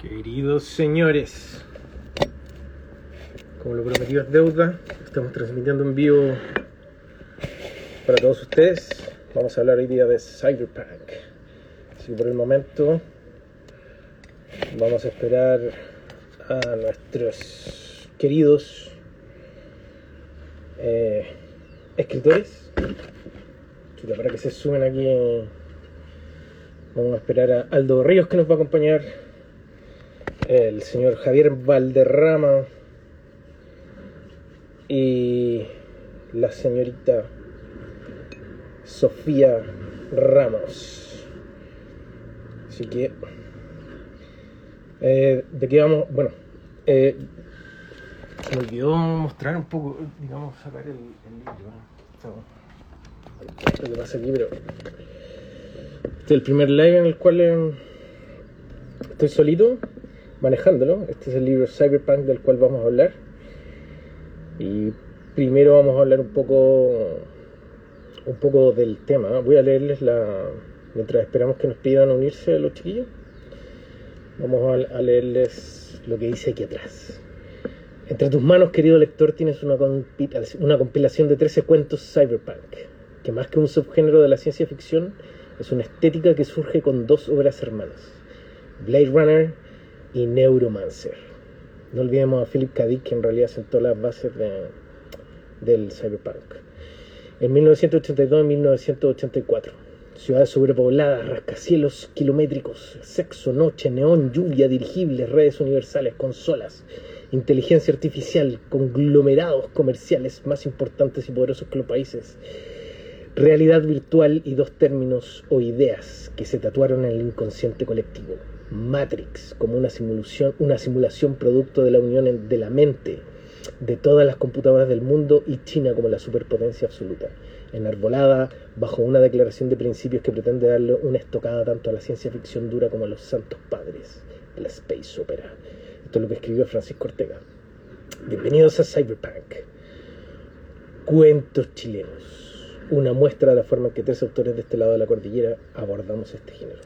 Queridos señores, como lo prometido es deuda, estamos transmitiendo en vivo para todos ustedes. Vamos a hablar hoy día de Cyberpunk. Así que por el momento vamos a esperar a nuestros queridos eh, escritores para que se sumen aquí. Vamos a esperar a Aldo Ríos que nos va a acompañar. El señor Javier Valderrama. Y la señorita Sofía Ramos. Así que. eh, ¿De qué vamos? Bueno. Eh, me olvidó mostrar un poco, digamos, sacar el, el libro. lo que pasa aquí, pero. Este es el primer live en el cual eh, estoy solito manejándolo. Este es el libro Cyberpunk del cual vamos a hablar. Y primero vamos a hablar un poco un poco del tema. Voy a leerles la. Mientras esperamos que nos pidan unirse los chiquillos. Vamos a, leerles lo que dice aquí atrás. Entre tus manos, querido lector, tienes una, una compilación de 13 cuentos cyberpunk, que más que un subgénero de la ciencia ficción, es una estética que surge con dos obras hermanas, Blade Runner y Neuromancer. No olvidemos a Philip K. Dick, que en realidad sentó las bases de- del cyberpunk. En 1982 y 1984, ciudades sobrepobladas, rascacielos kilométricos, sexo, noche, neón, lluvia, dirigibles, redes universales, consolas, inteligencia artificial, conglomerados comerciales más importantes y poderosos que los países, realidad virtual y dos términos o ideas que se tatuaron en el inconsciente colectivo. Matrix, como una simulación, una simulación producto de la unión de la mente de todas las computadoras del mundo y China como la superpotencia absoluta, enarbolada bajo una declaración de principios que pretende darle una estocada tanto a la ciencia ficción dura como a los santos padres de la space opera. Esto es lo que escribió Francisco Ortega. Bienvenidos a Cyberpunk. Cuentos chilenos. Una muestra de la forma en que tres autores de este lado de la cordillera abordamos este género.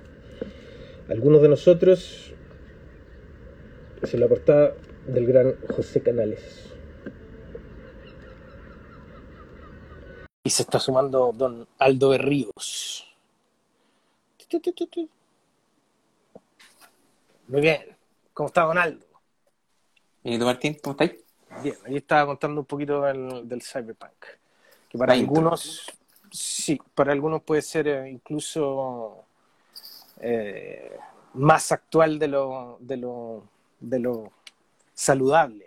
Algunos de nosotros es en la portada del gran José Canales. Y se está sumando don Aldo Berríos. Muy bien. ¿Cómo está don Aldo? ¿Y tú, Martín, cómo estáis? Bien, ahí estaba contando un poquito del, del cyberpunk. Que para algunos, sí, para algunos puede ser eh, incluso eh, más actual de lo, de lo, de lo saludable.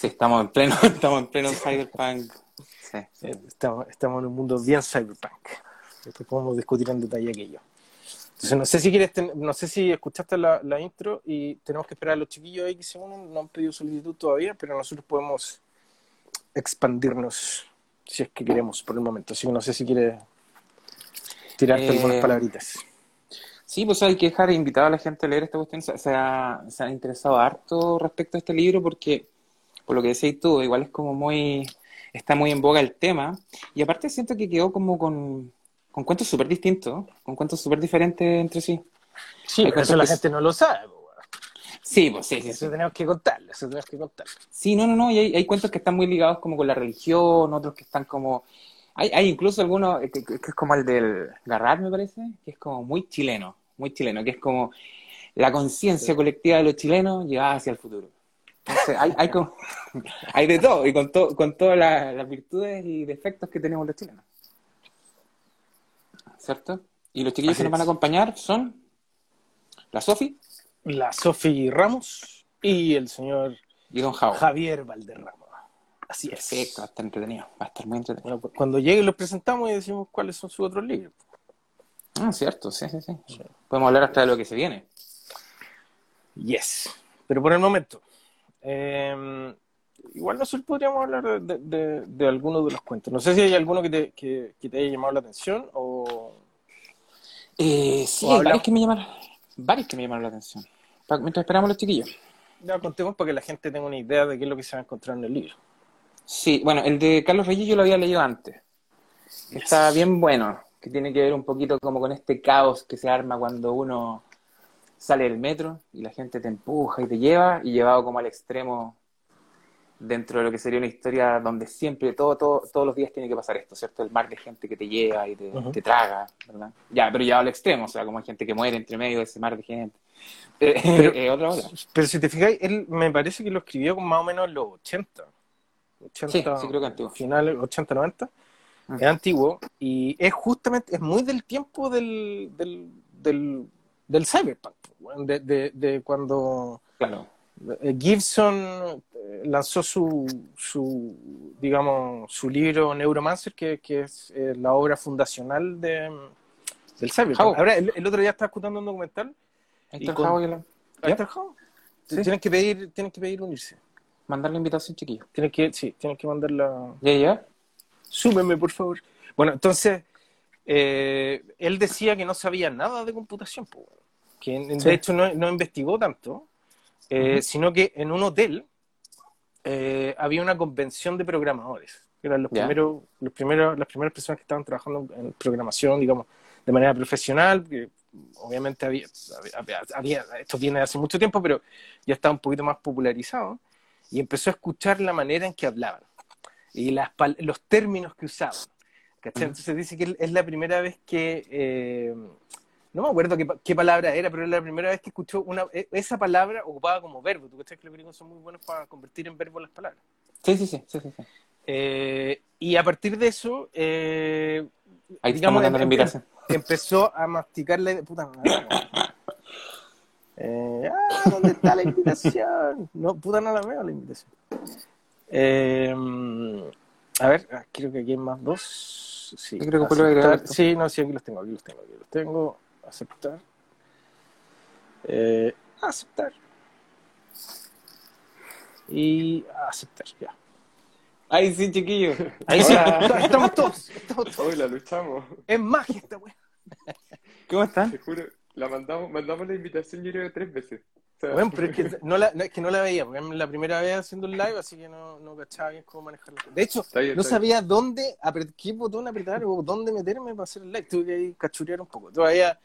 Sí, estamos en pleno, estamos en pleno cyberpunk. Sí, sí. Estamos, estamos en un mundo bien cyberpunk. Después podemos discutir en detalle aquello. Entonces, no sé si quieres, ten- no sé si escuchaste la, la intro y tenemos que esperar a los chiquillos ahí que se unen. No han pedido solicitud todavía, pero nosotros podemos expandirnos si es que queremos por el momento. Así que no sé si quieres tirarte Eh, algunas palabritas. Sí, pues hay que dejar invitado a la gente a leer esta cuestión. Se, se ha, se ha interesado harto respecto a este libro porque, por lo que decís tú, igual es como muy, está muy en boga el tema. Y aparte siento que quedó como con, con cuentos súper distintos, con cuentos súper diferentes entre sí. Sí, pero eso la que- gente no lo sabe. Sí, pues sí, sí, sí. Eso tenemos que contarlo, eso tenemos que contarlo. Sí, no, no, no, y hay, hay cuentos que están muy ligados como con la religión, otros que están como... Hay, hay incluso algunos que, que- es como el del Garrat, me parece, que es como muy chileno, muy chileno, que es como la conciencia colectiva de los chilenos llevada hacia el futuro. Entonces, hay, hay, como- hay de todo, y con, to- con todas las, las virtudes y defectos que tenemos los chilenos. ¿Cierto? Y los chiquillos Así que nos van a acompañar son la Sofi La Sofi Ramos y el señor y Don Jao. Javier Valderrama. Así es. Perfecto, va a estar entretenido, va a estar muy entretenido. Bueno, cu- cuando lleguen los presentamos y decimos cuáles son sus otros libros. Ah, cierto, sí, sí, sí. Podemos hablar hasta de lo que se viene. Yes. Pero por el momento, eh, igual nosotros podríamos hablar de, de, de- de los cuentos. No sé si hay alguno que te, que, que te haya llamado la atención o... Eh, sí, O hay varios que me llamaron, varios que me llamaron la atención. Pa- Mientras esperamos los chiquillos. Ya contemos para que la gente tenga una idea de qué es lo que se va a encontrar en el libro. Sí, bueno, el de Carlos Reyes yo lo había leído antes. Está bien bueno, que tiene que ver un poquito como con este caos que se arma cuando uno sale del metro y la gente te empuja y te lleva y llevado como al extremo dentro de lo que sería una historia donde siempre, todo, todo, todos los días tiene que pasar esto, ¿cierto? El mar de gente que te lleva y te, te traga, ¿verdad? Ya, pero llevado al extremo, o sea, como hay gente que muere entre medio de ese mar de gente. Eh, Pero- eh, otra otra. Pero si te fijáis, él me parece que lo escribió con más o menos en los 80. 80 Sí, sí, creo que antiguo. Finales, 80, 90. Mm. Es antiguo y es justamente, es muy del tiempo del, del, del, del cyberpunk, de, de cuando Claro. Eh, Gibson eh, lanzó su, su, digamos, su libro Neuromancer, que, que es eh, la obra fundacional de, del cyberpunk. How? Ahora, el, el otro día estaba escuchando un documental. Y con- y la-. Sí. Tienen que pedir, tienen que pedir unirse. Mandar la invitación, chiquillo. Tienen que, sí, tienen que mandarla. ¿Ya, ya? Súmeme, por favor. Bueno, entonces, eh, él decía que no sabía nada de computación, que Sí. de hecho no, no investigó tanto, eh, sino que en un hotel eh, había una convención de programadores, que eran los Ya. primeros, los primeros, las primeras personas que estaban trabajando en programación, digamos, de manera profesional, que obviamente había, había, había- esto viene de hace mucho tiempo, pero ya estaba un poquito más popularizado, y empezó a escuchar la manera en que hablaban y las, los términos que usaban. Entonces dice que es la primera vez que, eh, no me acuerdo qué, pa- qué palabra era, pero es la primera vez que escuchó una, e- esa palabra ocupada como verbo. ¿Tú crees que los gringos son muy buenos para convertir en verbo las palabras? Sí, sí, sí, sí, sí. Eh, y a partir de eso, eh, Ahí digamos, la em- invitación. empezó a masticarle. Puta, no, no, no. Eh, ah, ¿dónde está la invitación? No, puta, no la veo la invitación. Eh, a ver, ah, creo que aquí hay más dos. Sí, Yo creo que puedo agregar. Sí, no, sí, aquí los tengo, aquí los tengo, aquí los tengo. Aceptar. Eh, aceptar. Y aceptar, ya. Ay, sí, chiquillo. Ahí sí, Hola. estamos todos. Estamos todos. Hoy la luchamos, Es magia esta wea. ¿Cómo están? te juro. La mandamos, mandamos la invitación yo creo que tres veces. O sea, Bueno, pero es que no la, no, es que no la veía, porque es la primera vez haciendo un live, así que no, no cachaba bien cómo manejarlo. De hecho, bien, no está bien. sabía dónde, qué botón apretar o dónde meterme para hacer el live. Tuve que ahí cachurear un poco. Todavía,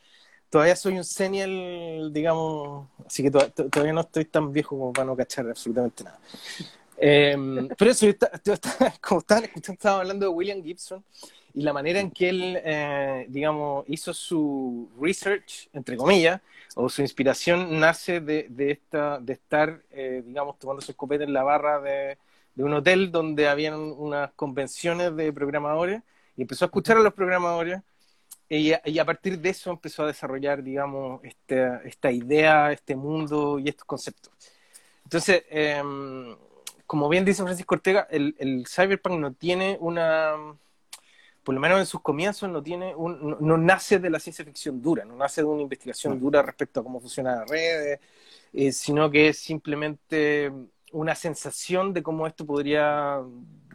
todavía soy un senial, digamos, así que to- to- todavía no estoy tan viejo como para no cachar absolutamente nada. Eh, pero eso, como estaban escuchando, estaba hablando de William Gibson y la manera en que él, eh, digamos, hizo su research, entre comillas, o su inspiración nace de, de, esta, de estar, eh, digamos, tomando su escopeta en la barra de, de un hotel donde habían unas convenciones de programadores y empezó a escuchar a los programadores y a, y a partir de eso empezó a desarrollar, digamos, esta, esta idea, este mundo y estos conceptos. Entonces, em, como bien dice Francisco Ortega, el, el cyberpunk no tiene una, por lo menos en sus comienzos, no tiene un, no, no nace de la ciencia ficción dura, no nace de una investigación dura respecto a cómo funcionan las redes, eh, sino que es simplemente una sensación de cómo esto podría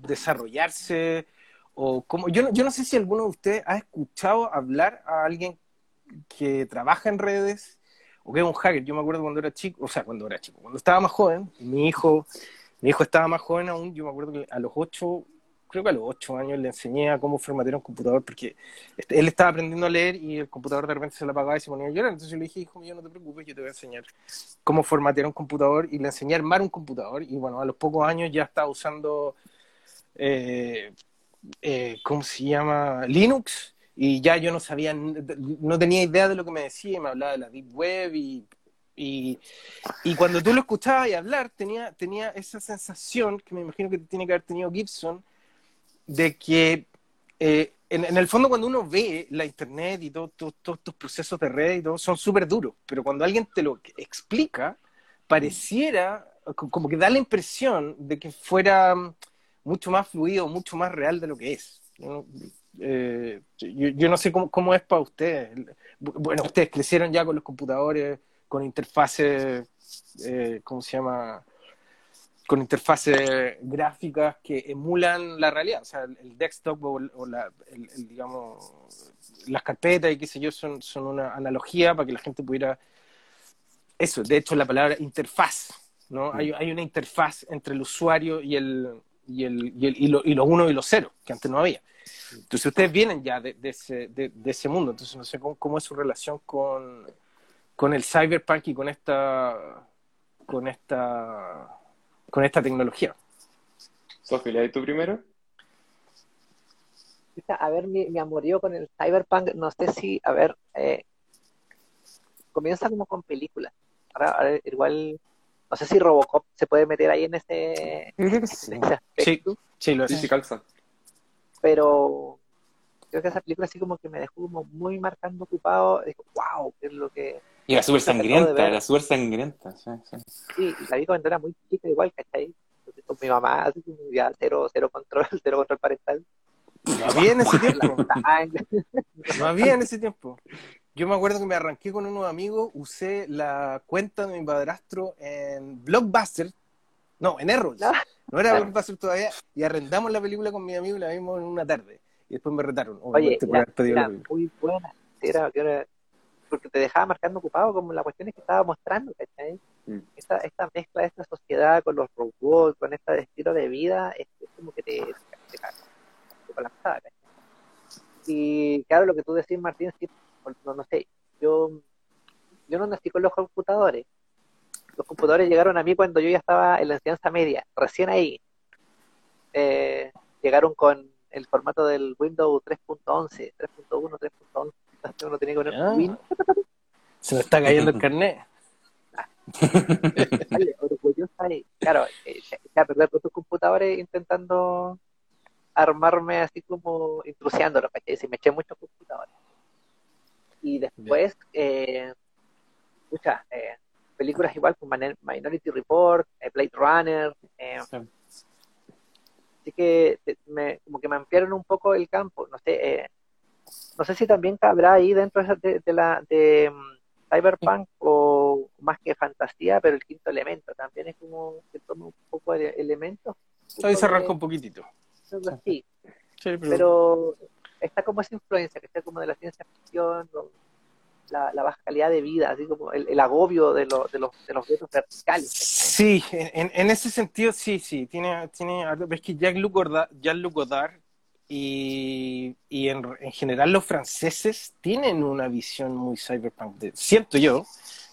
desarrollarse o cómo yo no, yo no sé si alguno de ustedes ha escuchado hablar a alguien que trabaja en redes o que es un hacker. Yo me acuerdo cuando era chico, o sea, cuando era chico, cuando estaba más joven, mi hijo, mi hijo estaba más joven aún, yo me acuerdo que a los ocho, creo que a los ocho años le enseñé a cómo formatear un computador porque este, él estaba aprendiendo a leer y el computador de repente se le apagaba y se ponía a llorar. Entonces le dije, hijo mío, no te preocupes, yo te voy a enseñar cómo formatear un computador y le enseñé a armar un computador y bueno, a los pocos años ya estaba usando, eh, eh, ¿cómo se llama? Linux y ya yo no sabía, no tenía idea de lo que me decía, me hablaba de la Deep Web y, y, y cuando tú lo escuchabas y hablar, tenía, tenía esa sensación que me imagino que tiene que haber tenido Gibson, de que eh, en, en, el fondo cuando uno ve la internet y todos todo, todo estos procesos de red y todo, son súper duros, pero cuando alguien te lo explica, pareciera como que da la impresión de que fuera mucho más fluido, mucho más real de lo que es. ¿no? Eh, yo, yo, no sé cómo, cómo, es para ustedes. Bueno, ustedes crecieron ya con los computadores, con interfaces, eh, ¿cómo se llama? Con interfaces gráficas que emulan la realidad. O sea, el, desktop o, o la, el, el, digamos, las carpetas y qué sé yo son, son una analogía para que la gente pudiera... Eso, de hecho, la palabra interfaz, ¿no? Hay, hay una interfaz entre el usuario y el, y, el, y, el, y, lo, y los uno y los cero, que antes no había. Entonces ustedes vienen ya de, de, ese, de, de ese, mundo, entonces no sé cómo, cómo, es su relación con, con el cyberpunk y con esta con esta con esta tecnología. Sofía, ¿le tú primero? A ver, mi, mi amorío con el cyberpunk, no sé si, a ver, eh, comienza como con películas. Ahora, ahora igual, no sé si Robocop se puede meter ahí en ese, que en sí. ese aspecto, Sí, lo Sí, es. sí, calza. pero creo que esa película así como que me dejó como muy marcando ocupado, dijo, wow, qué es lo que... Y era súper sangrienta, era súper sangrienta. Sí, sí. Sí, y la vi cuando era muy chica igual, ¿cachai? Entonces, con mi mamá, así como ya cero, cero control, cero control parental. No había en ese tiempo. No había en ese tiempo. Yo me acuerdo que me arranqué con unos amigos, usé la cuenta de mi padrastro en Blockbuster, no, en Errol. No. No era Blockbuster todavía, y arrendamos la película con mi amigo y la vimos en una tarde. Y después me retaron. Oye, la era muy buena. Era, era- porque te dejaba marcando ocupado como la cuestión que estaba mostrando, ¿cachai? Mm. Esta, esta mezcla de esta sociedad con los robots, con este estilo de vida, es, es como que te, te, te, te colapsaba, ¿cachai? Y claro, lo que tú decís, Martín, sí, no, no sé, yo, yo no nací con los computadores. Los computadores llegaron a mí cuando yo ya estaba en la enseñanza media, recién ahí. Eh, llegaron con el formato del Windows 3.11, 3.1, 3.11. Entonces uno tenía que poner Ah. Win. Se me está cayendo el carnet. Orgullosa ahí. Claro, eh, eché a perder todos tus computadores intentando armarme así como intrusiándolo, ¿cachai? Sí, me eché muchos computadores. Y después, eh, escucha, eh, películas igual como Min- Minority Report, eh, Blade Runner, eh, Sí. así que me, como que me ampliaron un poco el campo, no sé, eh, no sé si también cabrá ahí dentro de, de- la de mm, Cyberpunk o más que fantasía, pero el quinto elemento también es como que toma un poco de elementos. Ahí se arranca un poquitito. Sí, pero- pero está como esa influencia, que está como de la ciencia ficción, la, la baja calidad de vida, así como el, el agobio de, los de, los, de los retos verticales. Sí, en, en ese sentido sí, sí. Tiene, tiene, ves que Jean-Luc Godard, Jean-Luc Godard y, y en, en general los franceses tienen una visión muy cyberpunk. de- siento yo,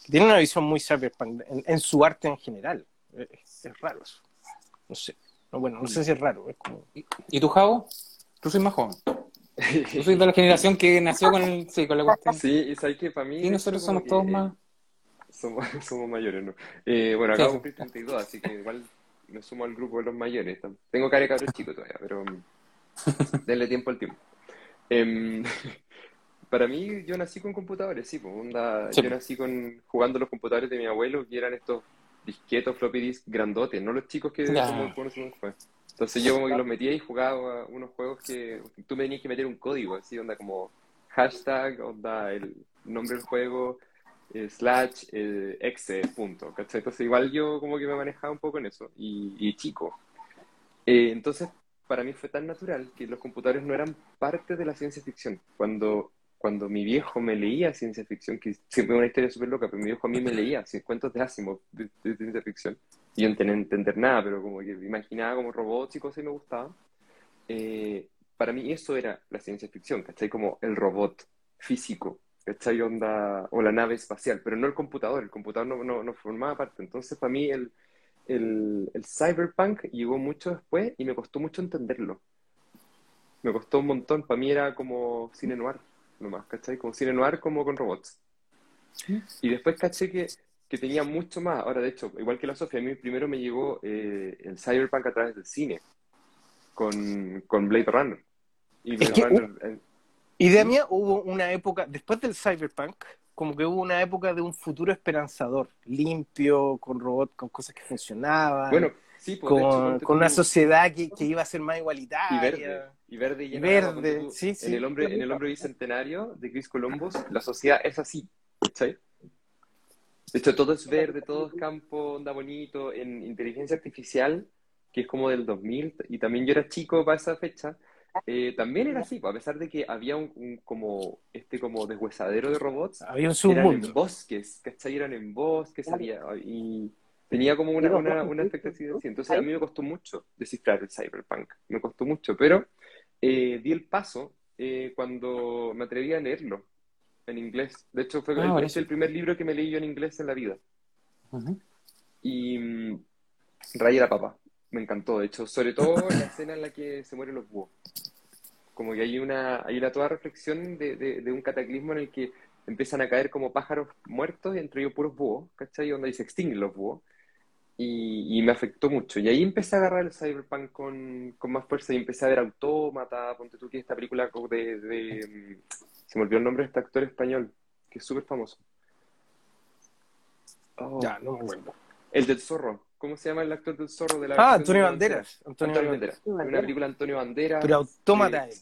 que tienen una visión muy cyberpunk en, en su arte en general. Es, es raro eso. No sé. No, bueno, no sé si es raro. Es como... ¿Y tú, Javo? Tú soy más joven. Tú soy de la generación que nació con, el, sí, con la cuestión. Sí, y sabes que para mí. Y nosotros somos todos más. Somos, somos mayores, ¿no? Eh, bueno, acabo de cumplir 32, así que igual me sumo al grupo de los mayores. Tengo cara de cabro chico todavía, pero mm, denle tiempo al tiempo. Em, para mí, yo nací con computadores, sí, pues, onda, Sí. yo nací con, jugando los computadores de mi abuelo, que eran estos disquetos, floppy disk grandotes, no los chicos que Ya. como. Entonces yo como que los metía y jugaba unos juegos que tú me tenías que meter un código, así, onda como hashtag, onda el nombre del juego, eh, slash eh, exe, punto. Entonces igual yo como que me manejaba un poco en eso, y, chico. Eh, entonces para mí fue tan natural que los computadores no eran parte de la ciencia ficción. Cuando, cuando mi viejo me leía ciencia ficción, que siempre es una historia súper loca, pero mi viejo a mí me leía cuentos de Asimov de, ciencia ficción, yo no tenía entender nada, pero como que imaginaba como robots y cosas y me gustaba. Eh, para mí eso era la ciencia ficción, ¿cachai? Como el robot físico, ¿cachai? Onda, o la nave espacial, pero no el computador, el computador no, no, no formaba parte. Entonces, para mí el, el, el cyberpunk llegó mucho después y me costó mucho entenderlo. Me costó un montón, para mí era como cine noir, nomás, ¿cachai? Como cine noir como con robots. Y después caché que, que tenía mucho más. Ahora, de hecho, igual que la Sofía, a mí primero me llegó eh, el cyberpunk a través del cine, con, con Blade Runner. Y Es Blade que, Runner, eh, Idea mía, hubo una época, después del cyberpunk, como que hubo una época de un futuro esperanzador, limpio, con robots, con cosas que funcionaban, bueno, sí, pues, de hecho, con, con una sociedad que, que iba a ser más Y igualitaria. verde, y verde, Y verde, ponte tú, sí, sí. En el hombre, en el hombre bicentenario de Chris Columbus, la sociedad es así, ¿cachai? De hecho, todo es verde, todo es campo, onda bonito. En inteligencia artificial, que es como del 2000, y también yo era chico para esa fecha, eh, también era así, a pesar de que había un, un como este como deshuesadero de robots, Había un eran en submundo. bosques, ¿cachai? Eran en bosques, había, y tenía como una, una, una expectativa sí, así. Entonces a mí me costó mucho descifrar el cyberpunk, me costó mucho, pero eh, di el paso eh, cuando me atreví a leerlo. En inglés. De hecho, fue Ah, el, buenísimo. es el primer libro que me leí yo en inglés en la vida. Y mm, Raya la Papa. Me encantó, de hecho, sobre todo la escena en la que se mueren los búhos. Como que hay una, hay una toda reflexión de, de, de un cataclismo en el que empiezan a caer como pájaros muertos, entre ellos puros búhos, ¿cachai? Donde ahí se extinguen los búhos. Y, y me afectó mucho. Y ahí empecé a agarrar el cyberpunk con, con más fuerza y empecé a ver Autómata, ponte tú que esta película de, de, se me olvidó el nombre de este actor español, que es súper famoso. Oh, Ya, no me acuerdo. el del zorro. ¿Cómo se llama el actor del zorro de la Ah, Antonio de Banderas. Antonio Antonio Banderas. Banderas. Una película de Antonio Banderas. Pero Autómata es-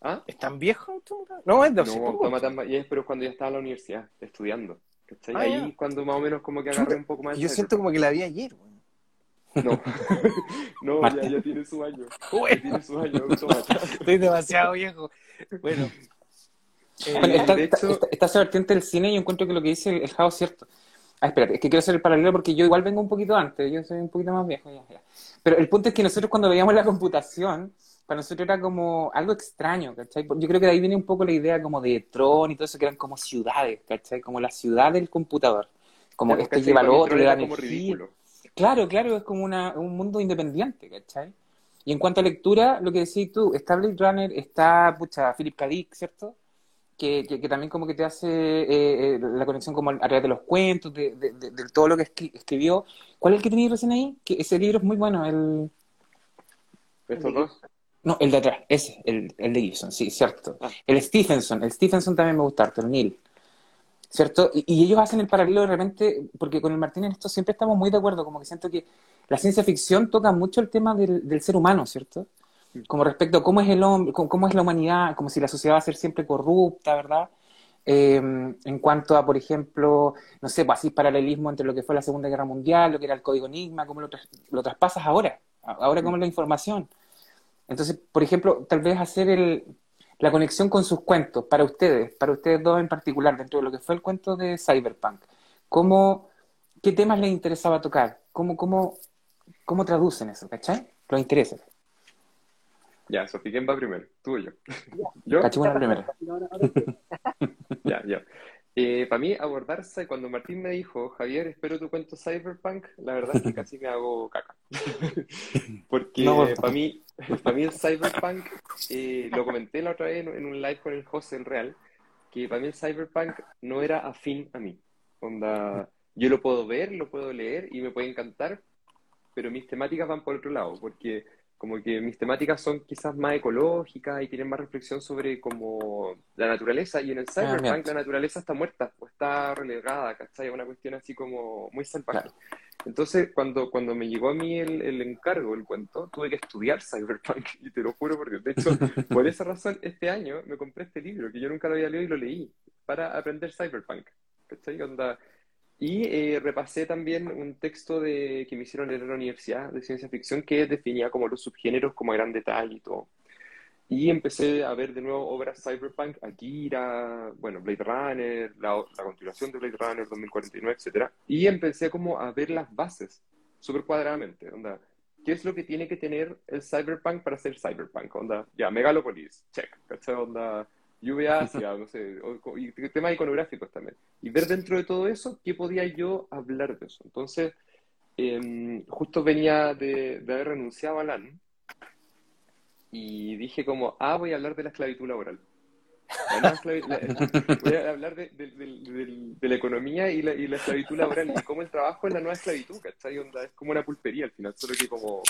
¿Ah? ¿Es tan viejo Autómata? No, es de No. Autómata es pero cuando ya estaba en la universidad, estudiando. ¿cachai? Ah, Ahí ya. cuando más o menos como que agarré Chuta, un poco más Yo siento como que la vi ayer, weón. No, no, ya, ya tiene su año. Ya tiene su año, Autómata. estoy demasiado viejo. Bueno. Eh, Bueno, está, de está- hecho- está- está esa vertiente del cine y encuentro que lo que dice el, el Jao es cierto. Ah, espérate, es que quiero hacer el paralelo porque yo igual vengo un poquito antes, yo soy un poquito más viejo. Ya, ya. Pero el punto es que nosotros cuando veíamos la computación, para nosotros era como algo extraño, ¿cachai? Yo creo que de ahí viene un poco la idea como de Tron y todo eso, que eran como ciudades, ¿cachai? Como la ciudad del computador. Como Ya, esto ¿cachai? lleva al otro, le da energía. Claro, claro, es como una, un mundo independiente, ¿cachai? Y en cuanto a lectura, lo que decís tú, está Blade Runner, está, pucha, Philip K. Dick, ¿cierto? Que, que, que también como que te hace eh, eh, la conexión como a través de los cuentos, de, de, de- de todo lo que escri- escribió. ¿Cuál es el que tenías recién ahí? Que ese libro es muy bueno, el... Estos dos. No, el de atrás, ese, el, el de Gibson, sí, cierto. Ah. El Stephenson, el Stephenson también me gusta harto, el Neil. ¿Cierto? Y, y ellos hacen el paralelo de repente, porque con el Martín en esto siempre estamos muy de acuerdo, como que siento que la ciencia ficción toca mucho el tema del, del ser humano, ¿cierto? Como respecto a cómo es el hombre, cómo, es la humanidad, como si la sociedad va a ser siempre corrupta, ¿verdad? Eh, en cuanto a, por ejemplo, no sé, pues así paralelismo entre lo que fue la Segunda Guerra Mundial, lo que era el código Enigma, cómo lo, tras- lo traspasas ahora, ahora cómo es la información. Entonces, por ejemplo, tal vez hacer el, la conexión con sus cuentos para ustedes, para ustedes dos en particular, dentro de lo que fue el cuento de Cyberpunk. ¿Cómo, ¿Qué temas les interesaba tocar? ¿Cómo, cómo, cómo traducen eso? ¿Cachai? Los interesa. Ya, Sofi, ¿quién va primero? ¿Tú o yo? ¿Yo? Ahora sí. Ya, ya. para mí, abordarse, cuando Martín me dijo, Javier, espero tu cuento Cyberpunk, la verdad es que casi me hago caca. Porque No, para mí, para mí el Cyberpunk, eh, lo comenté la otra vez en, en un live con el José, el Real, que para mí el Cyberpunk no era afín a mí. Onda, yo lo puedo ver, lo puedo leer y me puede encantar, pero mis temáticas van por otro lado, porque como que mis temáticas son quizás más ecológicas y tienen más reflexión sobre como la naturaleza, y en el Cyberpunk ambiente. la naturaleza está muerta o está relegada, ¿cachai? Una cuestión así como muy salvaje. Claro. Entonces, cuando, cuando me llegó a mí el, el encargo, el cuento, tuve que estudiar Cyberpunk, y te lo juro, porque de hecho, por esa razón, este año me compré este libro, que yo nunca lo había leído y lo leí, para aprender Cyberpunk. ¿Cachai? Onda, y eh, repasé también un texto de, que me hicieron leer en la universidad de ciencia ficción que definía como los subgéneros como a gran detalle y todo. Y empecé a ver de nuevo obras cyberpunk, Akira, bueno, Blade Runner, la, la continuación de Blade Runner 2049, etc. Y empecé como a ver las bases, súper cuadradamente. Onda, ¿qué es lo que tiene que tener el cyberpunk para ser cyberpunk? Onda, ya, Megalopolis, check. ¿Cachai? Onda, lluvia ácida, no sé, o- y temas iconográficos también. Y ver dentro de todo eso, ¿qué podía yo hablar de eso? Entonces, em, justo venía de, de haber renunciado a LAN y dije como, ah, voy a hablar de la esclavitud laboral. La la- voy a hablar de la economía y la, y la esclavitud laboral y cómo el trabajo es la nueva esclavitud, ¿cachai? Onda, es como una pulpería al final, solo que como,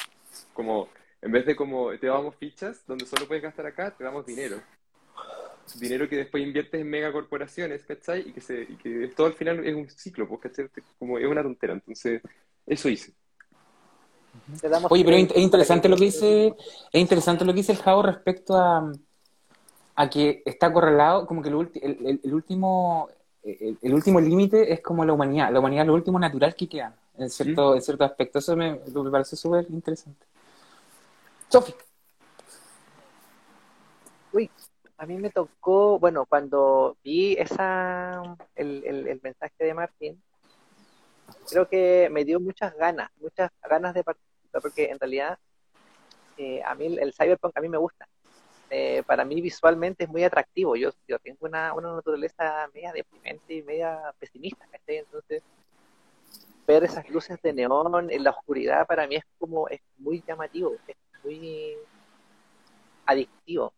como en vez de como te damos fichas donde solo puedes gastar acá, te damos dinero. Dinero que después inviertes en megacorporaciones, ¿cachai? Y que, se, y que todo al final es un ciclo, pues, ¿cachai? Como es una tontera. Entonces, eso hice. Oye, pero es interesante lo que dice, es interesante lo que dice el Jao respecto a, a que está correlado, como que el, ulti- el, el- el último el, el último límite es como la humanidad, la humanidad es lo último natural que queda, en cierto, en cierto aspecto. Eso me, me parece súper interesante. Sofi. Uy, a mí me tocó, bueno, cuando vi esa el, el, mensaje de Martín, creo que me dio muchas ganas, muchas ganas de participar, porque en realidad eh, a mí el, cyberpunk a mí me gusta. eh, para mí visualmente es muy atractivo. Yo, yo tengo una, una naturaleza media deprimente y media pesimista, ¿cachai? Entonces, ver esas luces de neón en la oscuridad para mí es como, es muy llamativo, es muy adictivo.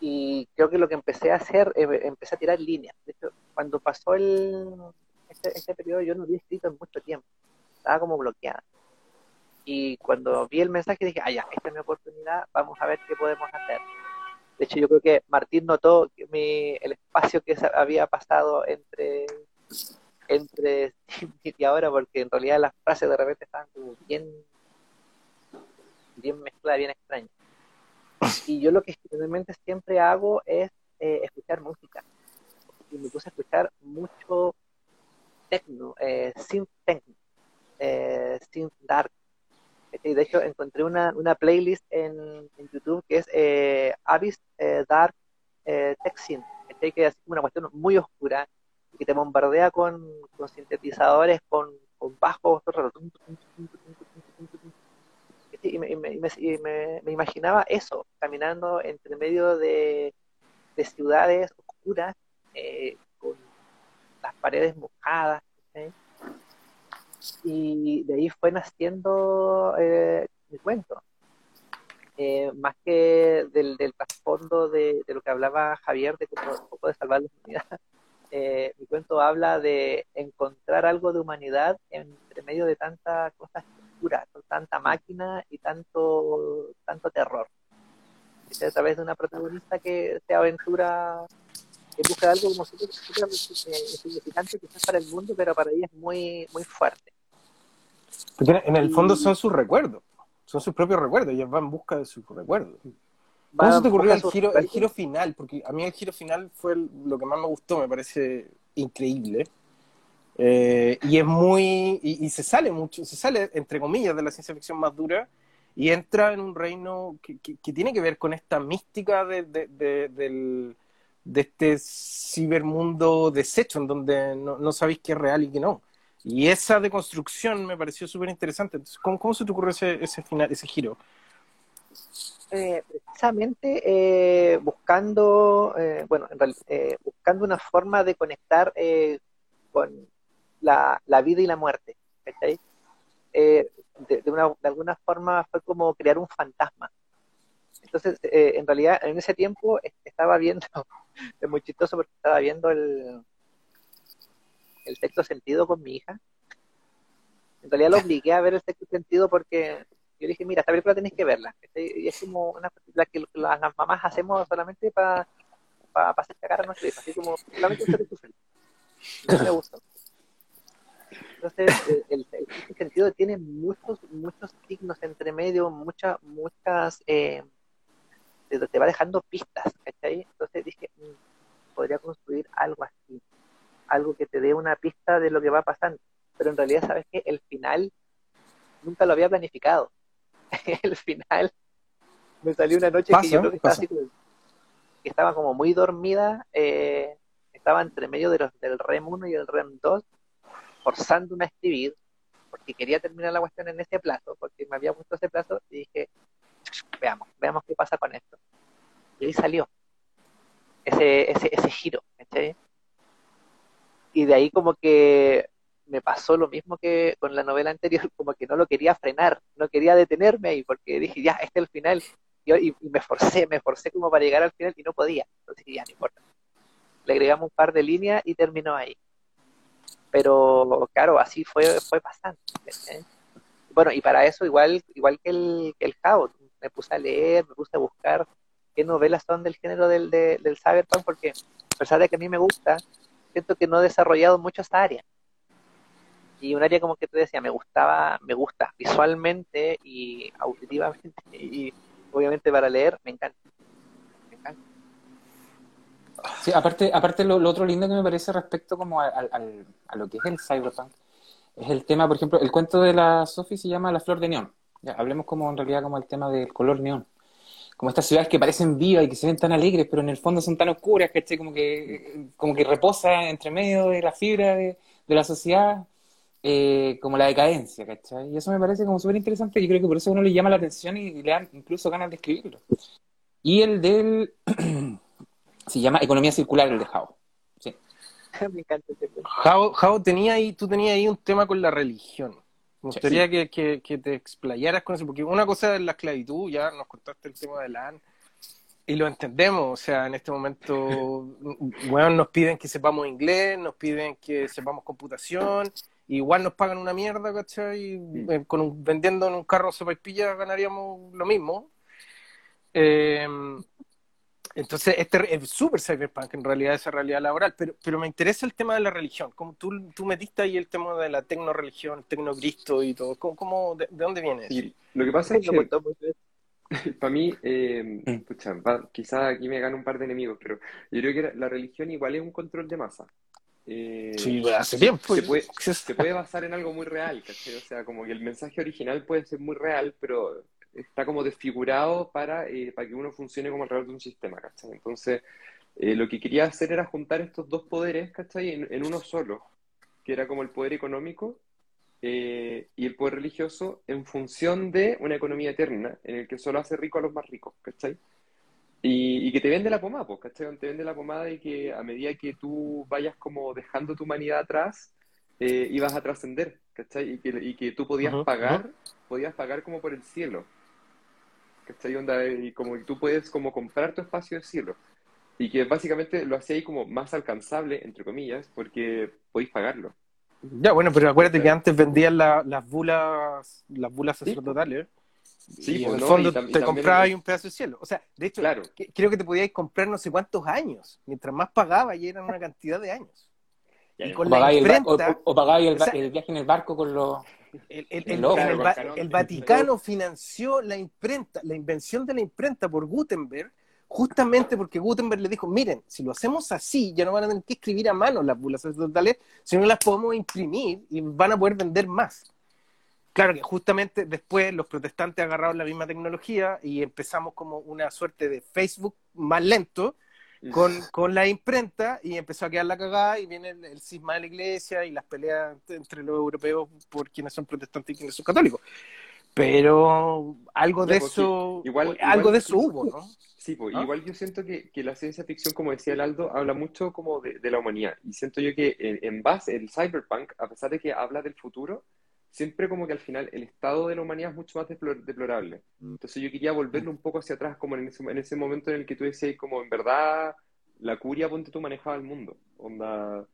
Y creo que lo que empecé a hacer, eh, empecé a tirar líneas. De hecho, cuando pasó el, este, este periodo yo no había escrito en mucho tiempo, estaba como bloqueada. Y cuando vi el mensaje dije, ah, ya, esta es mi oportunidad, vamos a ver qué podemos hacer. De hecho, yo creo que Martín notó que mi, el espacio que había pasado entre entre y ahora, porque en realidad las frases de repente estaban como bien, bien mezcladas, bien extrañas. Y yo lo que generalmente siempre hago es eh, escuchar música. Y me puse a escuchar mucho techno, eh, synth techno, eh, synth dark. Y de hecho encontré una, una playlist en, YouTube que es eh, Abyss eh, Dark eh, Tech Synth, que es una cuestión muy oscura y te bombardea con, con sintetizadores, con, con bajos, y, me, y, me, me, imaginaba eso, caminando entre medio de, de ciudades oscuras, eh, con las paredes mojadas, y de ahí fue naciendo eh, mi cuento. Eh, más que del, trasfondo de, de, lo que hablaba Javier, de cómo un poco de salvar la humanidad, eh, mi cuento habla de encontrar algo de humanidad entre medio de tantas cosas oscuras, tanta máquina y tanto, tanto terror. Es a través de una protagonista que se aventura en busca de algo como súper insignificante quizás para el mundo, pero para ella es muy, muy fuerte. Porque en el fondo son sus recuerdos, son sus propios recuerdos, ella va en busca de sus recuerdos. ¿Cómo se te ocurrió el giro, el giro final? Porque a mí el giro final fue lo que más me gustó, me parece increíble. Eh, y es muy. Y, se sale mucho, se sale, entre comillas, de la ciencia ficción más dura y entra en un reino que, que, tiene que ver con esta mística de, de, de, del, de este cibermundo deshecho, en donde no, no sabéis qué es real y qué no. Y esa deconstrucción me pareció súper interesante. Entonces, ¿cómo, ¿cómo, se te ocurre ese, ese final, ese giro? Eh, precisamente eh, buscando, bueno, en buscando una forma de conectar con la, la, vida y la muerte. De, de, una, de, alguna forma fue como crear un fantasma. Entonces, en realidad, en ese tiempo estaba viendo, es muy chistoso porque estaba viendo el, el sexto sentido con mi hija. En realidad lo obligué a ver el sexto sentido porque yo dije, mira, esta película tenéis que verla. Y es como una película que las mamás hacemos solamente para pa, pa hacer cagar a nuestra hija, así como solamente un me gustó. Entonces, el, el, el, sentido tiene muchos, muchos signos entre medio, muchas, muchas, eh, te va dejando pistas, ¿cachai? Entonces dije, mmm, podría construir algo así, algo que te dé una pista de lo que va pasando. Pero en realidad, ¿sabes qué? El final nunca lo había planificado. el final me salió una noche que yo creo que estaba, así, que estaba como muy dormida, eh, estaba entre medio de los, del REM 1 y el REM 2, forzando a escribir, porque quería terminar la cuestión en ese plazo, porque me había puesto ese plazo y dije, veamos, veamos qué pasa con esto. Y ahí salió ese, ese, ese giro. Y de ahí como que me pasó lo mismo que con la novela anterior, como que no lo quería frenar, no quería detenerme ahí, porque dije, ya, este es el final. Y me forcé, me forcé como para llegar al final y no podía. Entonces, ya, no importa. Le agregamos un par de líneas y terminó ahí. Pero, claro, así fue, fue pasando. Bueno, y para eso, igual, igual que el, que el Jao, me puse a leer, me puse a buscar qué novelas son del género del, del, del cyberpunk, porque a pesar de que a mí me gusta, siento que no he desarrollado mucho esta área y un área como que te decía, me gustaba, me gusta visualmente y auditivamente y obviamente para leer, me encanta. Sí, aparte, aparte lo, lo, otro lindo que me parece respecto como al, al, a lo que es el cyberpunk, es el tema, por ejemplo, el cuento de la Sophie se llama La Flor de Neón. Ya, hablemos como en realidad como el tema del color neón. Como estas ciudades que parecen vivas y que se ven tan alegres, pero en el fondo son tan oscuras, que como que, como que reposa entre medio de la fibra de, de la sociedad eh, como la decadencia, ¿cachai? Y eso me parece como súper interesante y creo que por eso a uno le llama la atención y, y le dan incluso ganas de escribirlo. y el del, se llama Economía Circular, el de How. Sí. Me encanta este. Jao, Jao, tenía ahí, tú tenías ahí un tema con la religión. Me Sí. gustaría que, que- que te explayaras con eso, porque una cosa es la esclavitud, ya nos contaste el tema de la AN, y lo entendemos, o sea, en este momento, bueno, nos piden que sepamos inglés, nos piden que sepamos computación, igual nos pagan una mierda, ¿cachai? Y, eh, con un- vendiendo en un carro sopaipilla ganaríamos lo mismo. Eh, entonces, este es súper cyberpunk en realidad, esa realidad laboral, pero, pero me interesa el tema de la religión. Como tú, tú metiste ahí el tema de la tecno-religión, tecno-cristo y todo. ¿Cómo, cómo- de, de dónde viene eso? Y lo que pasa es que para mí, eh, Mm. pucha, va- quizás aquí me gano un par de enemigos, pero yo creo que la, la religión igual es un control de masa. Eh, Sí, hace tiempo. se puede, se puede basar en algo muy real, ¿cachai? O sea, como que el mensaje original puede ser muy real, pero está como desfigurado para, eh, para que uno funcione como alrededor de un sistema, ¿cachai? Entonces, eh, lo que quería hacer era juntar estos dos poderes, ¿cachai? En, en uno solo, que era como el poder económico eh, y el poder religioso en función de una economía eterna, en el que solo hace rico a los más ricos, ¿cachai? Y, y que te vende la pomada, pues, ¿cachai? Te vende la pomada y que a medida que tú vayas como dejando tu humanidad atrás, eh, ibas a trascender, ¿cachai? Y que, y que tú podías pagar, podías pagar como por el cielo, ¿cachai? Onda, y como que tú puedes como comprar tu espacio de cielo. Y que básicamente lo hacía ahí como más alcanzable, entre comillas, porque podéis pagarlo. Ya, bueno, pero acuérdate que antes vendían la- las bulas las bulas Sí, sacerdotales. Sí, y en pues, el ¿no? fondo Y tam- y te comprabas el- ahí un pedazo de cielo. O sea, de hecho, Claro. que- creo que te podíais comprar no sé cuántos años. Mientras más pagabas, y eran una cantidad de años. Ya, Y ya. con O la pagáis, el, ba- o, o- pagáis el, o sea- el viaje en el barco con los... El, el- El Vaticano financió la imprenta, la invención de la imprenta por Gutenberg, justamente porque Gutenberg le dijo, miren, si lo hacemos así, ya no van a tener que escribir a mano las bulas sacerdotales, sino las podemos imprimir y van a poder vender más. Claro que justamente después los protestantes agarraron la misma tecnología y empezamos como una suerte de Facebook más lento, con, con la imprenta y empezó a quedar la cagada y viene el, el cisma de la iglesia y las peleas entre los europeos por quienes son protestantes y quienes son católicos. Pero algo de pues, eso, igual- algo igual- de eso hubo, ¿no? Sí, pues, ¿Ah? igual yo siento que, que la ciencia ficción, como decía el Aldo, habla mucho como de, de la humanidad. Y siento yo que en, en base, el cyberpunk, a pesar de que habla del futuro, siempre como que al final el estado de la humanidad es mucho más deplor- deplorable. Entonces yo quería volverlo un poco hacia atrás, como en ese, en ese momento en el que tú decías, como en verdad, la curia, ponte tú, manejaba el mundo. Onda,